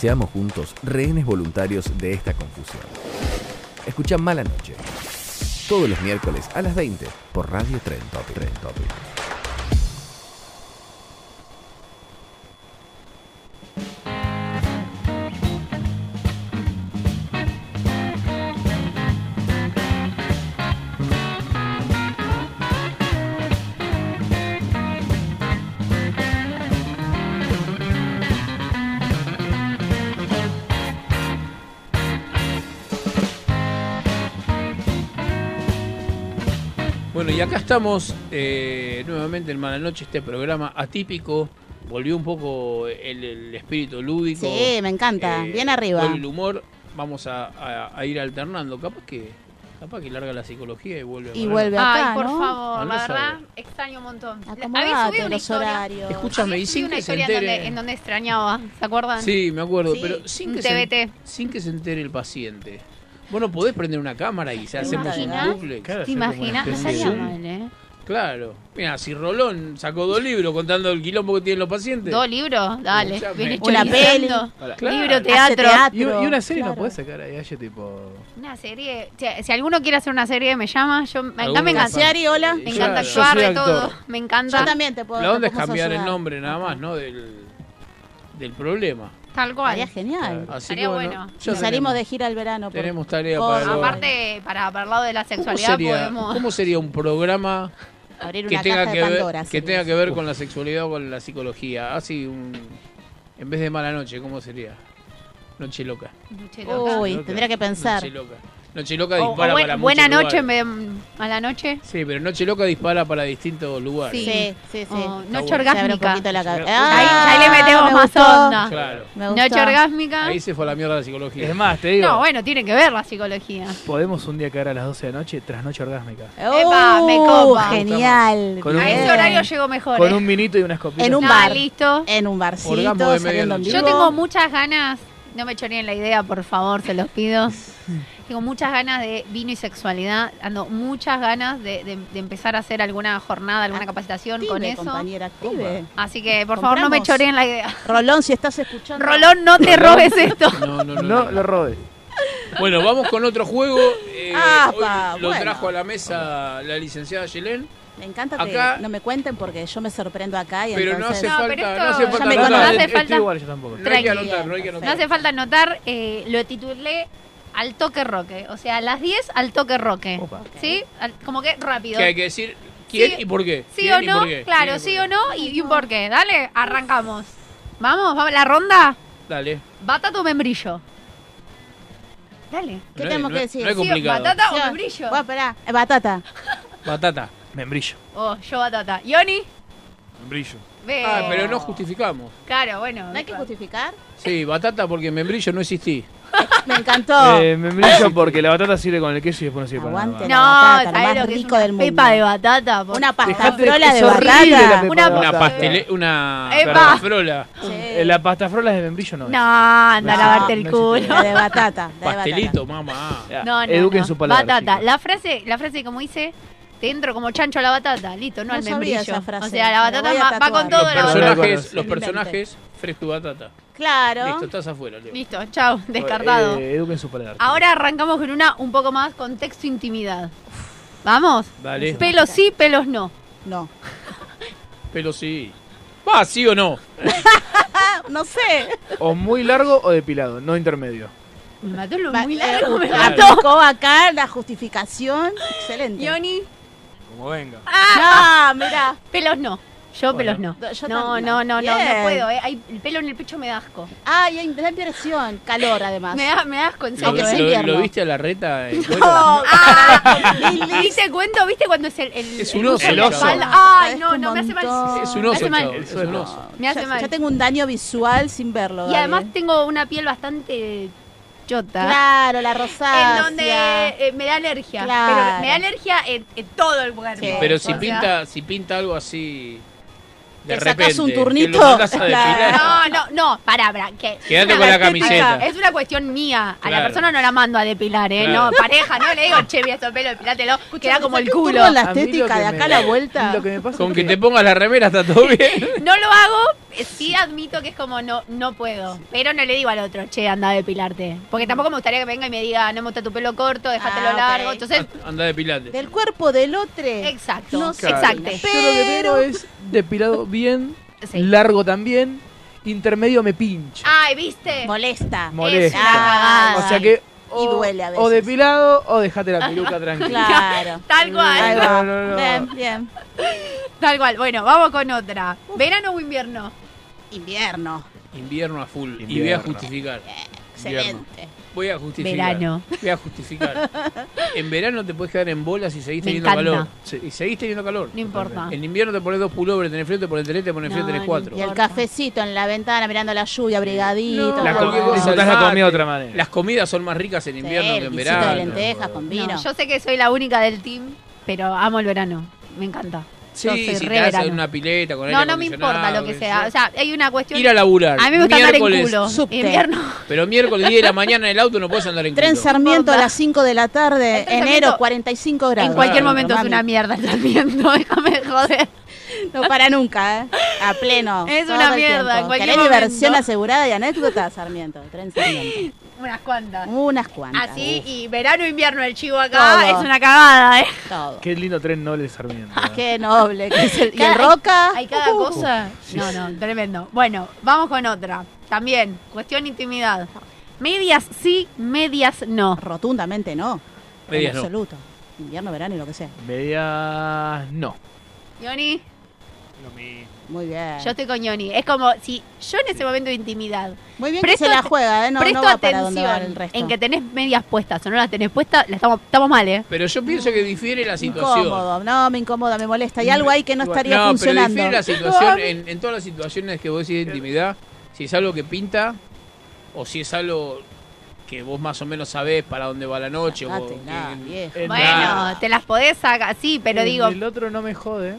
Seamos juntos rehenes voluntarios de esta confusión. Escucha Mala Noche. Todos los miércoles a las 20 por Radio Tren Topic. Estamos eh, nuevamente en Mala Noche, este programa atípico. Volvió un poco el, el espíritu lúdico. Sí, me encanta. eh, Bien arriba. vuelve el humor. Vamos a, a- a ir alternando. Capaz que capaz que larga la psicología y vuelve a Y vuelve acá, Ay, por ¿no? favor, la verdad, extraño un montón. Acomodate Había subido una los historia. horarios. Escúchame, y sin una que se historia en donde, entere. en donde extrañaba, ¿se acuerdan? Sí, me acuerdo, Sí, pero sin que, se, sin que se entere el paciente. Vos no podés prender una cámara y se hacemos un bucle. ¿Te imaginas? No Zoom. mal, ¿eh? Claro. Mira, si Rolón sacó dos libros contando el quilombo que tienen los pacientes. ¿Dos libros? Dale. Escuchame. Viene Una chorizando. peli. Claro. Libro, teatro. teatro. Y, y una serie claro. no puede sacar ahí, Aye, tipo. Una serie. Si, si alguno quiere hacer una serie, me llama. Yo, me, ¿Alguno me encanta. Hola. Me encanta yo actuar de todo. Me encanta. Yo también te puedo La onda es cambiar el nombre nada más, ¿no? Del, del problema. Tal cual. Estaría genial. Así Estaría que bueno, bueno. ya salimos de gira al verano. por- Tenemos tarea por- para, lo- Aparte, para, para el lado de la ¿Cómo sexualidad sería, podemos. ¿Cómo sería un programa abrir que una tenga caja que de ver, que sería tenga que ver con la sexualidad o con la psicología? Así un en vez de mala noche, ¿cómo sería? Noche loca. Noche loca. Uy, Loca. tendría que pensar. Noche loca. Noche loca O- o dispara buen- para buena muchos noche en lugares. vez de mala noche. Sí, pero Noche loca dispara para distintos lugares. Sí. Sí, sí, sí. O Está noche un orgásmica. la cabeza. Ahí, Ah, ahí le metemos me más gustó. onda. Claro. Me. Noche orgásmica. Ahí se fue a la mierda la psicología. Es más, te digo, No, bueno, tiene que ver la psicología. podemos un día caer a las 12 de la noche tras noche orgásmica. Epa, me copa. Genial. Con un- A ese horario llego mejor. Con ¿eh? un vinito y unas copitas. En un Ah, bar. listo. En un barcito. Yo tengo muchas ganas, no me choreen la idea, por favor, se los pido. tengo muchas ganas de vino y sexualidad, ando muchas ganas de, de- de empezar a hacer alguna jornada, alguna capacitación con eso. compañera, active. Así que, por favor, no me choreen la idea. Rolón, si estás escuchando. Rolón, no te robes esto. No, no, no. No no. lo robes. Bueno, vamos con otro juego. Eh, Ah, hoy pa, lo bueno. trajo a la mesa la licenciada Yelén. Me encanta que Acá- no me cuenten porque yo me sorprendo acá y Pero no entonces... hace No, falta, pero esto no hace ya falta me anotar. conoce. hace Estoy falta- igual yo tampoco. No hay que Tranquilo. anotar, no hay que No anotar. hace falta anotar, eh, lo titulé al toque roque. O sea, a las 10 al toque roque. Opa. ¿Sí? Al- como que rápido. Que hay que decir quién Sí- y por qué. ¿Sí ¿Quién o y no? por qué? Claro, ¿Quién y sí por o no y, y un porqué. Dale, arrancamos. Vamos, vamos, la ronda. qué. Dale. Batata o membrillo. Dale. ¿Qué No es- tenemos no que es- decir? no es Sí, complicado. batata o membrillo. Bueno, esperá. Eh, Batata. Batata. Membrillo. Oh, yo batata. Yoni. Brillo. Ve. Ah, pero no justificamos. Claro, bueno. ¿No hay que justificar? Sí, batata porque membrillo no existí. Me encantó. Eh, membrillo porque la batata sirve con el queso y después no sirve para Aguante nada. No, la batata, lo ¿sabes más lo rico del mundo. pepa de batata? por Una pastafrola de batata. Una Una pastele, una Epa. frola. Sí. Eh, La pasta frola es de membrillo no. es. No, anda a No, lavarte el no culo. La de batata. la de Pastelito, mamá. No, no, Eduquen no. su palabra. Batata. chicos. La frase, la frase como dice, te entro como chancho a la batata, listo, no, No al sabía membrillo. esa frase, O sea, la batata va, con todo Los la persona- batata. personajes, los personajes, fresco batata. Claro. Listo, estás afuera, Leo. Listo, chao, descartado. Eh, eduquen su palabra. Ahora arrancamos con una un poco más contexto intimidad. ¿Vamos? Dale. Pelos sí, pelos no. No. Pero sí. Va, sí o no. No sé. O muy largo o depilado, no intermedio. Me mató lo Va- muy eh, largo, me mató. Aplicó acá la justificación. Excelente. Yoni. Como venga. Ah, Ah, mira. pelos no. Yo pelos no. Yo no, también. no, no, no, no puedo. Eh. Hay- el pelo en el pecho me da asco. Ay, ay, me da impresión. Calor, además. Me da, me da asco, en ¿Lo, serio. es lo- invierno. lo viste a la reta? en cuero? No. ¿Viste cuento? ¿Viste cuando es el, el, Es el un uso oso, de la chabón. espalda? Ay, no, no, me hace mal. Es un Me oso, hace mal. chavo, es un oso. Me hace ya, mal. ya tengo un daño visual sin verlo. Y Gaby. además tengo una piel bastante chota. Claro, la rosácea. En donde eh, me da alergia. Claro. Pero me da alergia en, en todo el cuerpo. Sí. Pero O si sea, pinta, si pinta algo así de Te repente, un que turnito. lo mandas a Claro. depilar, No, no, no, pará, pará. Que Quédate es con una la camiseta. Es una cuestión mía. A la persona no la mando a depilar, ¿eh? Claro. No, pareja, no le digo, che, mira estos pelos, depilátelo. Queda como el un culo. la A estética que de me- acá a la vuelta. Lo que me pasa con es que te pongas la remera está todo bien. No lo hago, eh, sí admito que es como no no puedo. Pero no le digo al otro, che, anda a depilarte. Porque tampoco me gustaría que venga y me diga, no me gusta tu pelo corto, déjatelo Ah, largo. Entonces, Anda depilate. Del cuerpo del otro. exacto, No sé. exacto. Yo lo que tengo es depilado bien, Sí. largo también, intermedio me pincha. Ay, ¿viste? Molesta. Molesta. Es una cagada. o sea que o, Y duele a veces. o depilado o dejate la peluca tranquila. Claro. Tal cual. Ahí va. No, no, no. Bien, bien. Tal cual. Bueno, vamos con otra. ¿Verano o invierno? Invierno. Invierno a full. Y voy a Invierno. justificar. Excelente. Voy a justificar. Verano. Voy a justificar. en verano te puedes quedar en bolas y seguís Me teniendo encanta. calor. Sí. Y seguís teniendo calor. No importa. En invierno te pones dos pullovers, tenés frío, te pones tres, te pones frío, tenés no cuatro. Y el cafecito en la ventana mirando la lluvia, abrigadito. No. la el comida de mate. otra manera. Las comidas son más ricas en invierno Sí, que en guisito de verano. lentejas con vino. No, yo sé que soy la única del team, pero amo el verano. Me encanta. Sí, si re te haces verano. una pileta con aire No, no me importa lo que sea. O sea, hay una cuestión. Ir a laburar. A mí me gusta andar en Miércoles, culo. subte. Invierno. Pero miércoles 10 de la mañana en el auto no puedes andar en Tren culo. Sarmiento a las 5 de la tarde, Tren enero, Sarmiento 45 grados. En cualquier Claro, momento es una mierda el Sarmiento. Déjame de joder. No para nunca, ¿eh? A pleno. Es todo una el mierda, ¿Querés diversión asegurada y anécdota? Sarmiento, tren Sarmiento. Unas cuantas. Unas cuantas. Así, uf, y verano invierno el chivo acá Todo. es una cagada, ¿eh? todo. Qué lindo tren noble Sarmiento. ¿eh? Qué noble. que es el- y el Roca. Hay cada uh, cosa. No, no, tremendo. Bueno, vamos con otra. También, cuestión intimidad. Medias sí, medias no. Rotundamente no. Medias en no. absoluto. Invierno, verano y lo que sea. Media. No. Yoni, Muy bien. yo estoy con Yoni. Es como si yo en ese momento de intimidad Muy bien presto que se la juega, ¿eh? No, presto no va para donde va atención el resto. en que tenés medias puestas o no las tenés puestas, la estamos, estamos mal, ¿eh? Pero yo pienso que difiere la situación. Incómodo. No, me incomoda, me molesta. Hay algo ahí que no estaría no, funcionando. pero difiere la situación en, en todas las situaciones que vos decís de intimidad. Si es algo que pinta o si es algo que vos más o menos sabés para dónde va la noche. En- Bueno, te las podés sacar, sí, pero en digo. El otro no me jode.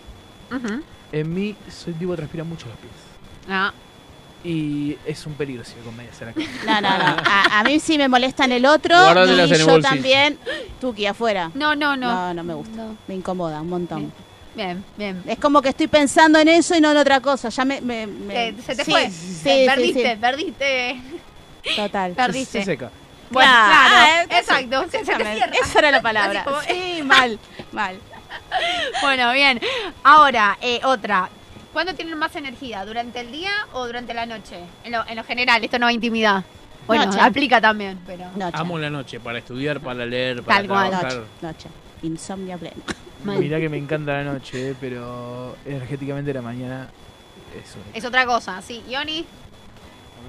Ujú. En mí soy tipo que transpira mucho los pies. Ah, Y es un peligro si voy con medias en la cama. No, no, no. A, a mí sí me molesta en el otro. Y en el yo bolsillo. también. Tuki afuera. no, no, no. No, no me gusta. No. Me incomoda un montón. Bien, bien. Es como que estoy pensando en eso y no en otra cosa. Ya me. me- me- Eh, se te sí, fue. Sí, sí, perdiste, sí. perdiste. Total. Perdiste. Se seca. Bueno, Claro, claro, ah, eh, exacto. se- se te Escúchame, cierra. Esa era la palabra. Como- Sí, mal, mal. Bueno, bien. Ahora, eh, otra. ¿Cuándo tienen más energía? ¿Durante el día o durante la noche? En lo, en lo general, esto no va a intimidad. Bueno, Noche. aplica también, pero. Noche. Amo la noche para estudiar, para leer, para Tal cual. trabajar. Noche. Noche. Insomnia plena. Mirá que me encanta la noche, eh, pero energéticamente la mañana es. Es otra cosa, sí. Yoni,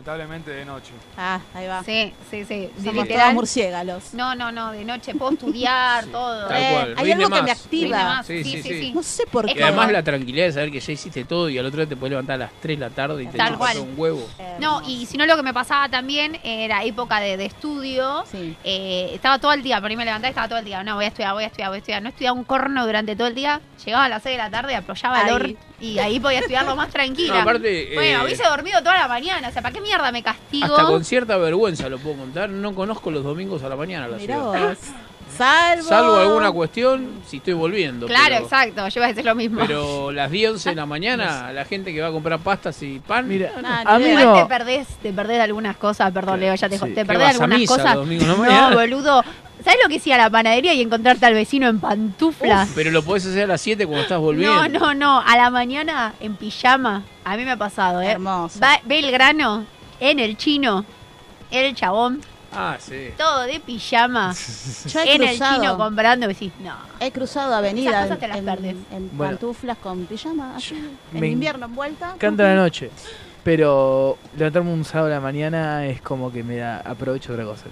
Lamentablemente de noche. Ah, ahí va. sí, sí, sí. Somos Literal. todos murciélagos. No, no, no, de noche puedo estudiar, todo. Tal Eh, cual. hay algo que me activa. Rinde más. Sí, sí, sí. No sé por qué. Y además la tranquilidad de saber que ya hiciste todo y al otro día te puedes levantar a las 3 de la tarde y te cual. un huevo. No, y si no, lo que me pasaba también era época de, de estudio. Sí. Eh, estaba todo el día, por ahí me levantaba y estaba todo el día. No, voy a estudiar, voy a estudiar, voy a estudiar. No estudiaba un corno durante todo el día. Llegaba a las 6 de la tarde, apoyaba el or y ahí podía estudiarlo más tranquila. No, aparte, bueno, eh, hubiese dormido toda la mañana. O sea, ¿para qué mierda me castigo? Hasta con cierta vergüenza lo puedo contar. No conozco los domingos a la mañana a la Mirá ciudad. vos. Salvo. Salvo alguna cuestión, si estoy volviendo. Claro, pero, exacto. Yo iba a decir lo mismo. Pero las 10, 11 de la mañana, la gente que va a comprar pastas y pan. Mira, Ah, a mí idea. Igual te no. perdés, te perdés algunas cosas, perdón, Leo, ya te, Sí. te ¿Qué perdés a algunas misa cosas. a no, boludo. ¿Sabes lo que hacía la panadería y encontrarte al vecino en pantuflas? Uf, pero lo podés hacer a las 7 cuando estás volviendo. No, no, no. A la mañana en pijama. A mí me ha pasado, ¿eh? Hermoso. Va- ve el grano en el chino, el chabón, Ah, sí. todo de pijama. Yo he en el chino comprando. Decís, no. He cruzado avenida Esas cosas te las en, en Bueno. pantuflas con pijama, así, en invierno envuelta. Canta la noche. Pero levantarme un sábado a la mañana es como que me da aprovecho otra cosa.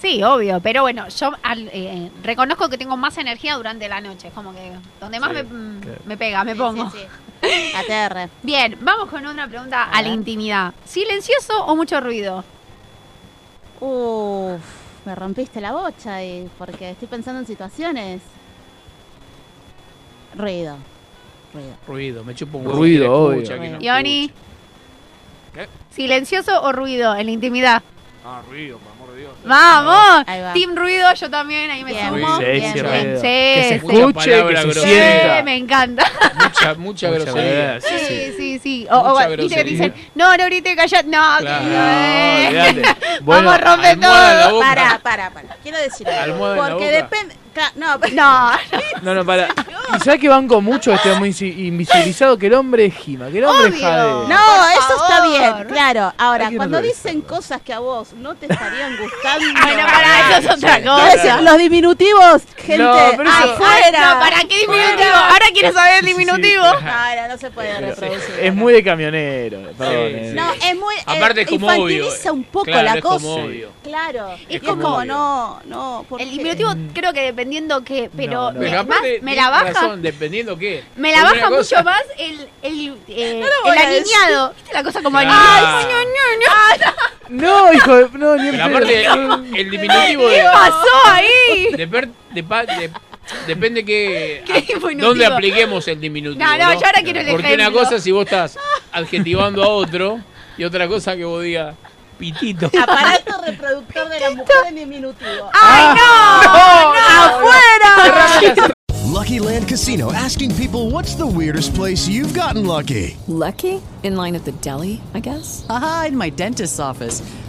Sí, obvio. Pero bueno, yo al- eh, reconozco que tengo más energía durante la noche. Es como que donde más Sí, me, claro. me pega, me pongo. Sí, sí. ATR. Bien, vamos con otra pregunta A a la intimidad. ¿Silencioso o mucho ruido? Uf, me rompiste la bocha y porque estoy pensando en situaciones. Ruido. Ruido. Ruido, me chupo un huevo. Ruido, que le obvio. escucha, que no Yoni, escucha. ¿Qué? ¿silencioso o ruido en la intimidad? Ah, ruido. ¡Vamos! Team ruido, yo también, ahí me Bien. sumo. Sí, bien, sí, bien. Sí, que se escuche, que se sienta. Sí, me encanta. Mucha, mucha grosería. Sí, sí. Sí, sí. O, o, Mucha viste que te dicen, no, no grite, callate. No, Claro. no, No. Bueno, Vamos, rompe todo. Para, para, para. Quiero decir algo. Porque depende. No, pero- No, No, no, para. Y sabes que banco mucho este muy insi- invisibilizado que el hombre es gima, que el hombre es jadeo. No, eso está bien, claro. Ahora, Hay que cuando dicen cosas que a vos no te estarían gustando. bueno, para eso es otra cosa. decir, los diminutivos, gente, No, pero eso- afuera. No, ¿para qué diminutivo? Ahora quiero saber el diminutivo. No, no, no se puede reproducir. Es muy de camionero. perdón, eh. No, es muy. eh, Aparte es como infantiliza obvio. un poco Claro, la es como cosa. obvio. Claro. y es como no, no. ¿por El diminutivo creo que dependiendo qué, pero No, no. me, Pero más- aparte, me la baja. razón, dependiendo qué. Me la baja cosa- mucho más el, el, eh, el aniñado. ¿Viste la cosa como aniñado? Ay, no, no, no. No, hijo de. No, ni en Pero pedo. aparte, el, el diminutivo ¿Qué de, pasó ahí? de, per- de depende que ¿Qué a- dónde apliquemos el diminutivo. No, no, yo ahora quiero el Porque una cosa si vos estás adjetivando a otro y otra cosa que vos digas pitito. Aparato reproductor de la mujer diminutivo. ¡Ay, ah. no! ¡Afuera! Lucky Land Casino asking people what's the weirdest place you've gotten lucky? Lucky? In line at the deli, I guess? Aha, in my dentist's office.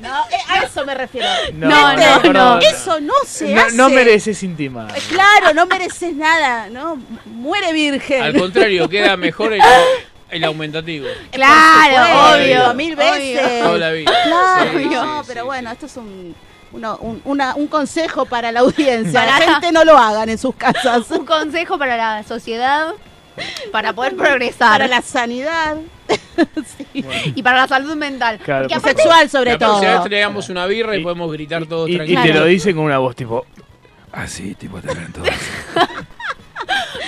No, eh, a eso me refiero. No, ¿Viste? no, no. Eso no se No, hace. no mereces intimar. Eh, Claro, no mereces nada, ¿no? Muere virgen. Al contrario, queda mejor el, el aumentativo. Claro, Toda la obvio, mil veces. La vida. Claro, Sí, no, sí, pero bueno, esto es un, uno- un, una- un consejo para la audiencia. Para- La gente no lo hagan en sus casas. Un consejo para la sociedad, para poder progresar. Para la sanidad. Y para la salud mental. Claro, Porque Sexual sobre La próxima vez todo. traigamos una birra y podemos gritar todos Y, y tranquilos. te lo dicen con una voz tipo. Así, tipo talentoso.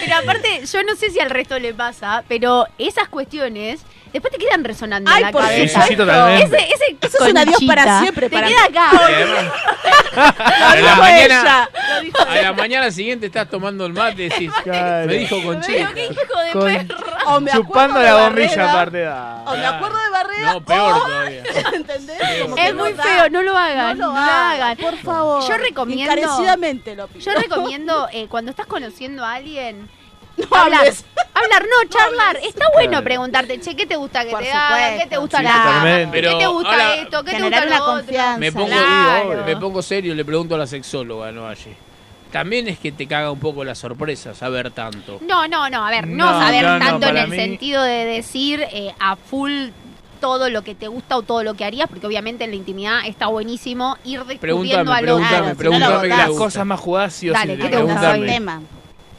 Pero aparte, yo no sé si al resto le pasa, pero esas cuestiones después te quedan resonando Ay, en la por cabeza. Sí, sí, totalmente. Ese, ese Eso es un adiós para siempre, Te para queda mí. acá. Y además, a la dijo mañana, ella, lo dijo a la mañana siguiente estás tomando el mate y decís, Claro. me dijo Conchita. ¿Qué hijo de Con- perra? O me Chupando la bombilla aparte de. ah. O me acuerdo de Barrera. No, peor o- todavía. ¿Entendés? Como que Es no muy da. feo, no lo hagan. No No lo lo hagan. hagan, por favor. Yo recomiendo- Encarecidamente lo pido. Yo recomiendo, eh, cuando estás conociendo a alguien, No hablar. hables. Hablar, no, charlar. Está bueno Claro. preguntarte, che, ¿qué te gusta que Por te hagan? ¿Qué te gusta Sí, la. ¿Qué te gusta ahora, esto? ¿Qué te gusta otro? confianza. Me pongo, Claro. me pongo serio, le pregunto a la sexóloga, ¿no? Allí. También es que te caga un poco la sorpresa saber tanto. No, no, no, a ver, no, No, saber no, no, tanto en el mí- sentido de decir eh, a full todo lo que te gusta o todo lo que harías, porque obviamente en la intimidad está buenísimo ir descubriendo Pregúntame, al otro. pregúntame, Claro, si no pregúntame Las cosas más jugadas sí o Dale, sí. ¿qué te gusta, el tema.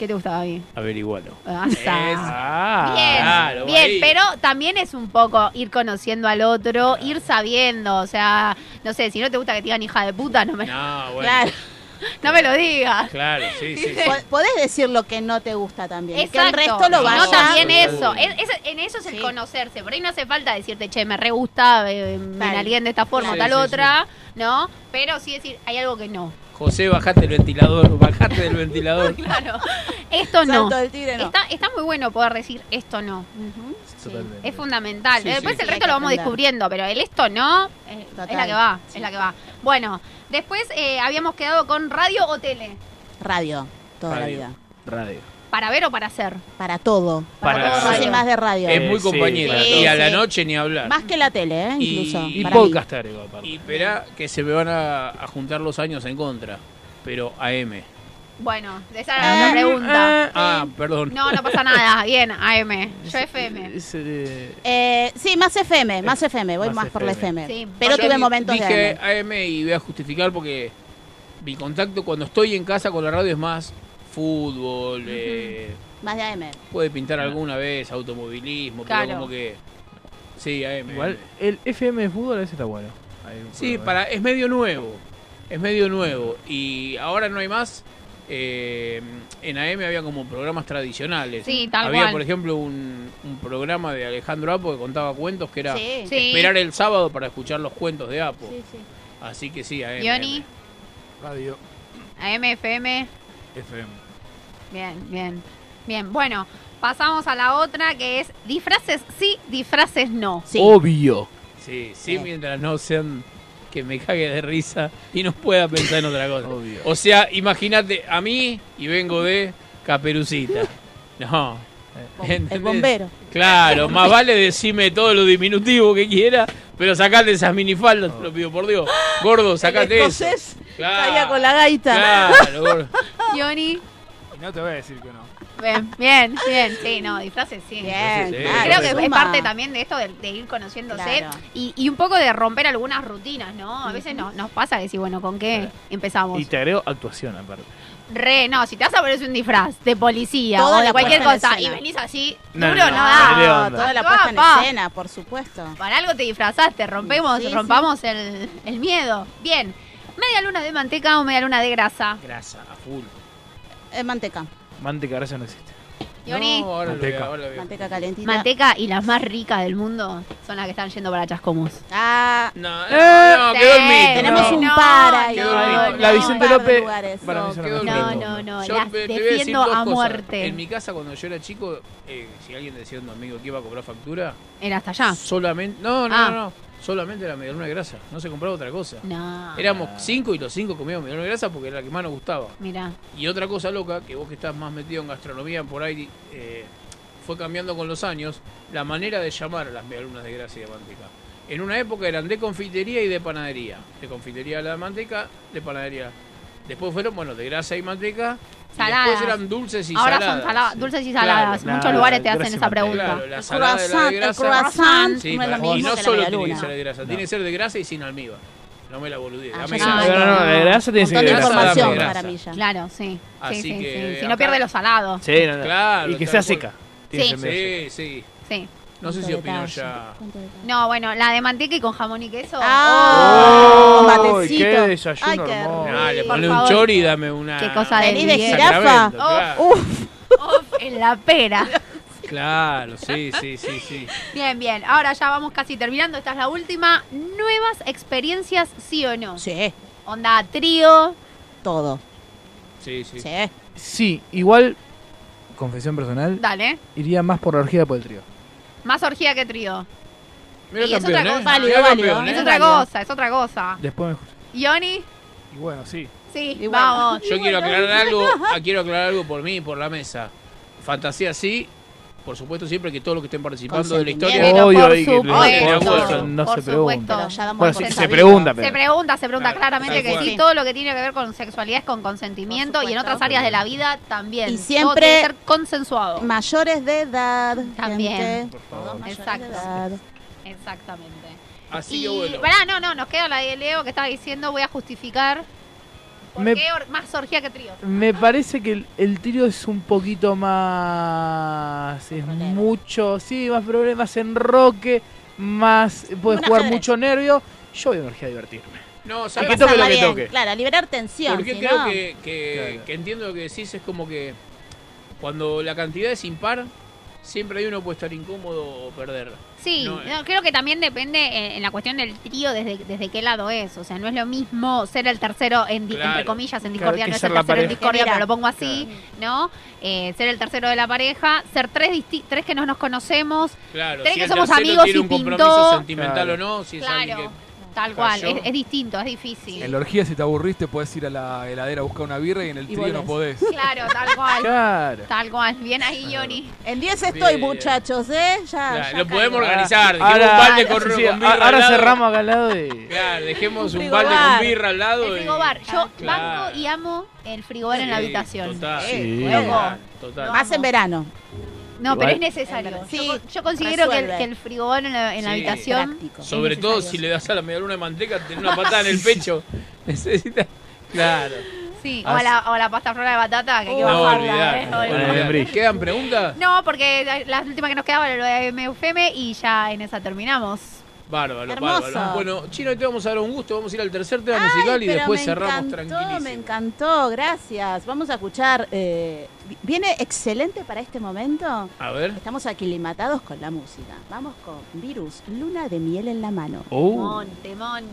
¿Qué te gusta, David? Averigualo. Ah, está. Ah. Bien, claro, bien, ahí. pero también es un poco ir conociendo al otro, ir sabiendo, o sea, no sé, si no te gusta que te digan hija de puta, no me, no, No, bueno. Claro. me lo digas. Claro, sí, sí. sí. Po- Podés decir lo que no te gusta también. Que Exacto. el resto lo Y vaya. No, también eso. Es- es- en eso es el Sí. conocerse. Por ahí no hace falta decirte, che, me re gusta eh, alguien de esta forma o Sí, tal sí, otra, ¿no? Pero sí decir, hay algo que no. José, bajate el ventilador, bajate del ventilador. Claro. Esto no. Salto del tigre no. Está, está muy bueno poder decir esto no. Es fundamental. Sí, Después sí. el resto lo vamos aprender. descubriendo, pero el esto no eh, es la que va, Sí. es la que va. Bueno, después eh, habíamos quedado con radio o tele. Radio, toda Radio. la vida. Radio. ¿Para ver o para hacer? Para todo. Para soy radio. más de radio. Es muy compañera. sí, y a la noche ni hablar. Más que la tele, ¿eh? Y- Incluso. Y podcaster, igual, aparte. Y espera que se me van a, a juntar los años en contra. Pero AM. Bueno, esa era la pregunta. Ah, perdón. No, no pasa nada. Bien, AM. Yo FM. Es, eh, Eh, sí, más FM, más FM. Voy Más más, por la FM. Sí. Pero Yo tuve momentos dije de AM. AM y voy a justificar porque mi contacto cuando estoy en casa con la radio es más fútbol, eh, Más de AM. puede pintar alguna vez automovilismo, Claro. pero como que sí, AM. igual, el FM de fútbol a veces está bueno. Sí, para es medio nuevo. Es medio nuevo y ahora no hay más eh, en AM había como programas tradicionales. Sí, tal había, cual. por ejemplo, un, un programa de Alejandro Apo que contaba cuentos que era Sí. Sí. esperar el sábado para escuchar los cuentos de Apo. Sí, sí. Así que sí, AM. Yoni, Radio AM, FM. FM. Bien, bien. Bien, bueno, pasamos a la otra que es disfraces sí, disfraces no. Sí. Obvio. Sí, sí, mientras no sean que me cague de risa y no pueda pensar en otra cosa. Obvio. O sea, imagínate a mí y vengo de Caperucita. No. El bombero. Claro, más vale decirme todo lo diminutivo que quiera, pero sacate esas minifaldas, te lo pido por Dios. Gordo, sacate eso. Claro. caía con la gaita. Claro, gordo. Yoni. Y no te voy a decir que no. Bien, bien, bien. Sí, no, disfraces sí. Bien, Sí, claro, Creo que es parte también de esto de, de ir conociéndose Claro. y, y un poco de romper algunas rutinas, ¿no? A veces no, nos pasa decir, bueno, ¿con qué empezamos? Y te agrego actuación aparte. Re, no, si te vas a poner un disfraz de policía Toda o de la cualquier cosa y venís así, No, duro, no, no, no, da. onda. Toda la puesta en pa. escena, por supuesto. Para algo te disfrazaste, rompemos, Sí, sí. rompamos El, el miedo. Bien, media luna de manteca o media luna de grasa. Grasa, a full. Eh, manteca. Manteca, gracias no existe. Yoni. No, ahora lo Manteca. veo, ahora lo veo. Manteca calentita. Manteca y las más ricas del mundo son las que están yendo para Chascomús. Ah, No, Eh, no, sí, quedó el mito. tenemos no. un par ahí. no. La Vicente López, lugares. para mí No, son No, no, no, Yo las te- te voy a decir defiendo dos a cosas. muerte. En mi casa, cuando yo era chico, eh, si alguien decía a un amigo que iba a cobrar factura, Era hasta allá. solamente. No, no, Ah. no, no. Solamente la medialuna de grasa. No se compraba otra cosa. No. Éramos cinco y los cinco comíamos medialuna de grasa porque era la que más nos gustaba. Mira. Y otra cosa loca, que vos que estás más metido en gastronomía por ahí, eh, fue cambiando con los años la manera de llamar a las medialunas de grasa y de manteca. En una época eran de confitería y de panadería. De confitería la de manteca, de panadería. Después fueron, bueno, de grasa y manteca. Saladas. después eran dulces y Ahora saladas. son saladas, dulces y saladas. Claro, Muchos lugares te hacen esa pregunta. Claro, la El salada de la croissant, de el croissant Sí, no es lo para- y no que la solo tiene que luna. ser de grasa, tiene que ser de grasa y sin almíbar. No me la boludee. Ah. No, no, no, la grasa tiene que ser de grasa. información dame para grasa. mí ya. Claro, sí. Así sí, sí, que sí. Si no pierde lo salado. Sí, no, no. Claro, Y que sea seca. Sí, sí. Sí. No sé si opinó ya. No, bueno, la de manteca y con jamón y queso. Ah, ¡Oh! con matecito. ¡Qué desayuno Ay, qué hermoso! rico. Le por pone un favor. chori y dame una. Qué cosa de ¿Venís de bien. jirafa? Sacramento, claro. Uf. Uf, en la pera. Claro, sí, sí, sí, sí. Bien, bien. Ahora ya vamos casi terminando. Esta es la última. Nuevas experiencias, sí o no. Sí, Onda trío. todo. Sí, sí. Sí. Sí, igual, confesión personal, Dale. iría más por la orgía por el trío. Más orgía que trío. Mira Y es otra ¿eh? cosa. Válido, Mirá válido. campeón, Es ¿eh? otra cosa, es otra cosa. Después me Yoni, Y bueno, sí. sí, Y bueno. vamos. Yo quiero aclarar algo, ah, quiero aclarar algo por mí y por la mesa. Fantasía sí, por supuesto siempre que todos los que estén participando de la historia. Pero Obvio, por y que supuesto, no, por se pregunta. supuesto. Pero ya damos Bueno, por sí, se pregunta, pero... Se pregunta, se pregunta Claro, claramente que sí, todo lo que tiene que ver con sexualidad es con consentimiento y en otras áreas de la vida también. Y Todo siempre- tiene que ser consensuado. Mayores de edad. También. gente. Por favor. Exacto. de edad. Exactamente. Así y, que bueno. pará, no, no, nos queda la de Leo que estaba diciendo, voy a justificar. ¿Por Me- qué or- más orgía que trío? Me parece que el, el trío es un poquito más. Es Problema. mucho. Sí, más problemas en roque. Más. Puedes jugar ajedrez. mucho nervio. Yo voy a energía a divertirme. No, ¿sabes que toque lo que bien, toque. Claro, liberar tensión. Porque si creo no- que, que, Claro. que entiendo lo que decís, es como que cuando la cantidad es impar, siempre hay uno puede estar incómodo o perder. Sí, No, no, creo que también depende en, en la cuestión del trío desde, desde qué lado es. O sea, no es lo mismo ser el tercero, en, Claro. entre comillas, en discordia, no es el tercero en discordia, pero lo pongo así, ¿no? Eh, ser el tercero de la pareja, ser tres, disti- tres que no nos conocemos, Claro, Tres si que somos amigos tiene y un compromiso pintó. sentimental Claro. o no, si es alguien claro, que tal cual, es, es distinto, es difícil. En la orgía, si te aburriste, puedes ir a la heladera a buscar una birra y en el Y trío no podés. Claro, tal cual. Claro. Tal cual. Bien ahí, Yoni. En 10 estoy, Bien. muchachos, ¿eh? Ya. Claro, ya lo caigo. podemos organizar. Dejemos Ahora, un balde sí, con, sí, con birra ahora al lado. cerramos acá al lado y. Claro, dejemos un balde con birra al lado. El y- frigobar. Yo Claro. banco y amo el frigobar en la Sí, habitación. Total. Sí. total. Más en verano. No, pero es necesario. Sí, yo, yo considero que el, que el en la, en la Sí. habitación. Práctico. Sobre todo si le das a la medialuna de manteca, tener una patada en el pecho. Necesita. Claro. Sí, Ah, o la, o la pasta flora de batata, que hay que No, bajarla, olvidar. ¿eh? olvidar. ¿Quedan preguntas? No, porque la, la última que nos quedaba era lo de MUFM y ya en esa terminamos. Bárbaro, Hermoso. bárbaro. Bueno, Chino, te vamos a dar un gusto. Vamos a ir al tercer tema Ay, musical y después me cerramos encantó, tranquilísimo. Me encantó, gracias. Vamos a escuchar. eh, vi- viene excelente para este momento. A ver. Estamos aclimatados con la música. Vamos con Virus, Luna de miel en la mano. Oh. Temón, temón.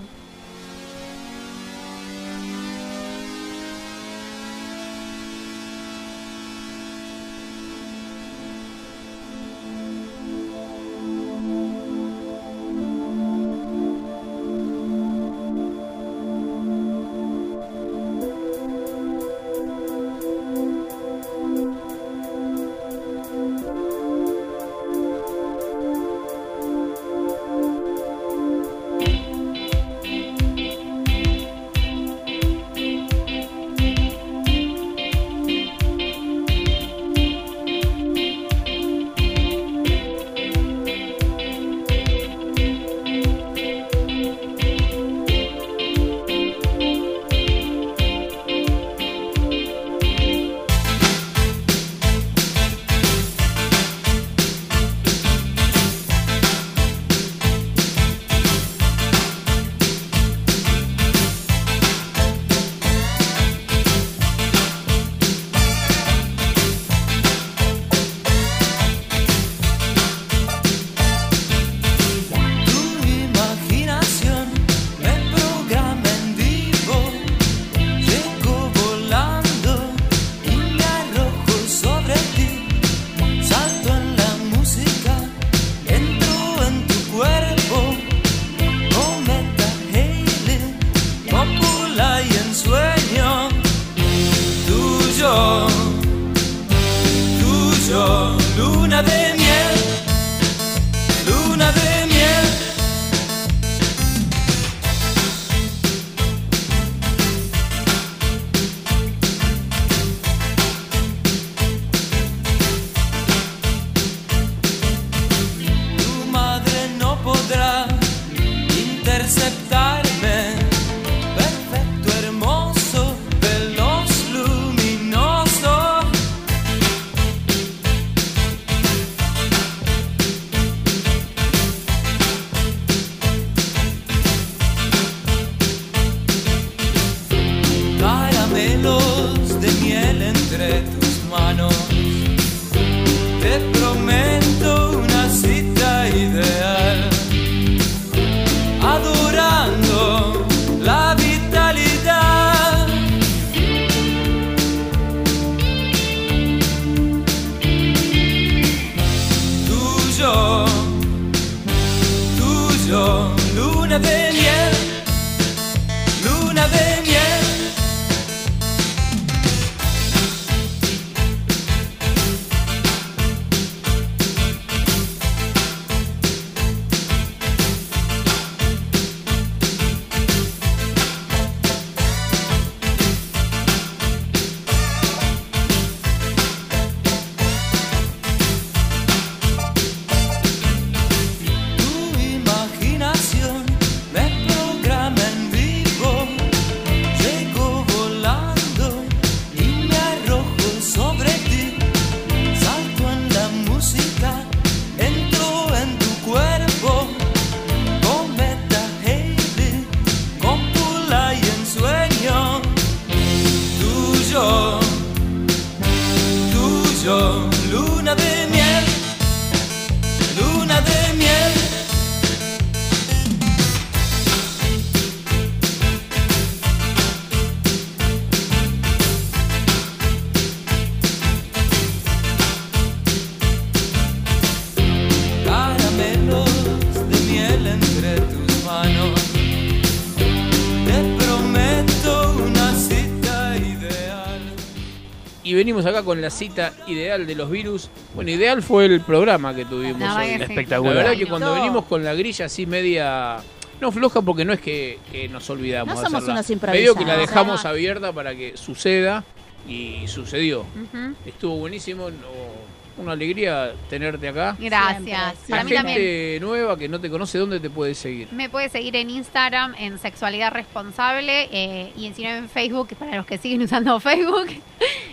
Venimos acá con la cita ideal de los virus. Bueno, ideal fue el programa que tuvimos hoy. Espectacular. La verdad que cuando venimos con la grilla así media... No floja porque no es que, que nos olvidamos No de somos hacerla. unos Medio que la improvisados, dejamos ¿no? abierta para que suceda y sucedió. Estuvo buenísimo. no- una alegría tenerte acá. Gracias. Para mí gente también. nueva que no te conoce, ¿dónde te puede seguir? Me puede seguir en Instagram en Sexualidad Responsable eh, y encima en Facebook, para los que siguen usando Facebook,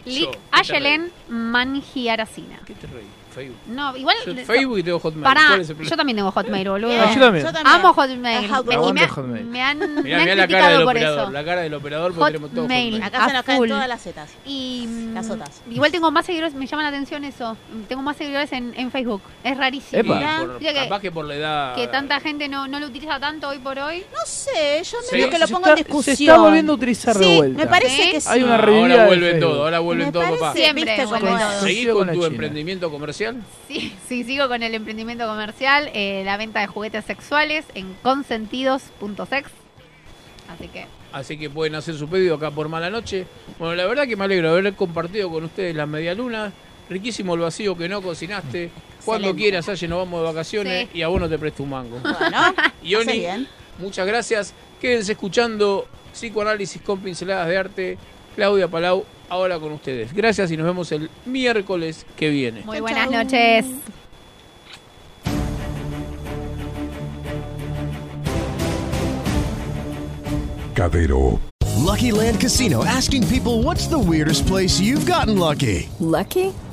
Lick ¿qué te Ayelen Mangiaracina. ¿Qué te reí? Facebook. No, igual. Yo Facebook y tengo Hotmail. Pará, yo también tengo Hotmail, boludo. Ah, yo también. Amo Hotmail. Me- y me, Hotmail. me han, Mirá, me han mirá la cara criticado del por operador. eso. La cara del operador porque tenemos todo Hotmail. Acá se A nos caen full. todas las zetas. Y Las mm, otras. igual tengo más seguidores, me llama la atención eso. Tengo más seguidores en, en Facebook. Es rarísimo. Epa. Sí, por- que- capaz que por la edad. Que tanta gente no, no lo utiliza tanto hoy por hoy. No sé, yo Sí. medio que lo Se pongo en está- discusión. Se está volviendo a utilizar de Sí, vuelta. me parece ¿Sí? que sí. Hay una Ah, ahora Facebook. todo, ahora vuelven Me todo, papá. Siempre vuelve. ¿Seguís Con tu emprendimiento comercial? Sí, sí, sigo con el emprendimiento comercial, eh, la venta de juguetes sexuales en consentidos.sex. Así que Así que pueden hacer su pedido acá por Mala Noche. Bueno, la verdad que me alegro de haber compartido con ustedes las medialunas. Riquísimo el vacío que no cocinaste. Cuando Excelente. quieras, Aye, nos vamos de vacaciones Sí. y a vos no te presto un mango. Bueno, Y hace Oni, bien. muchas gracias. Quédense escuchando Psicoanálisis con pinceladas de arte. Claudia Palau, ahora con ustedes. Gracias y nos vemos el miércoles que viene. muy buenas chau. noches. Cabero. Lucky Land Casino asking people what's the weirdest place you've gotten lucky? Lucky?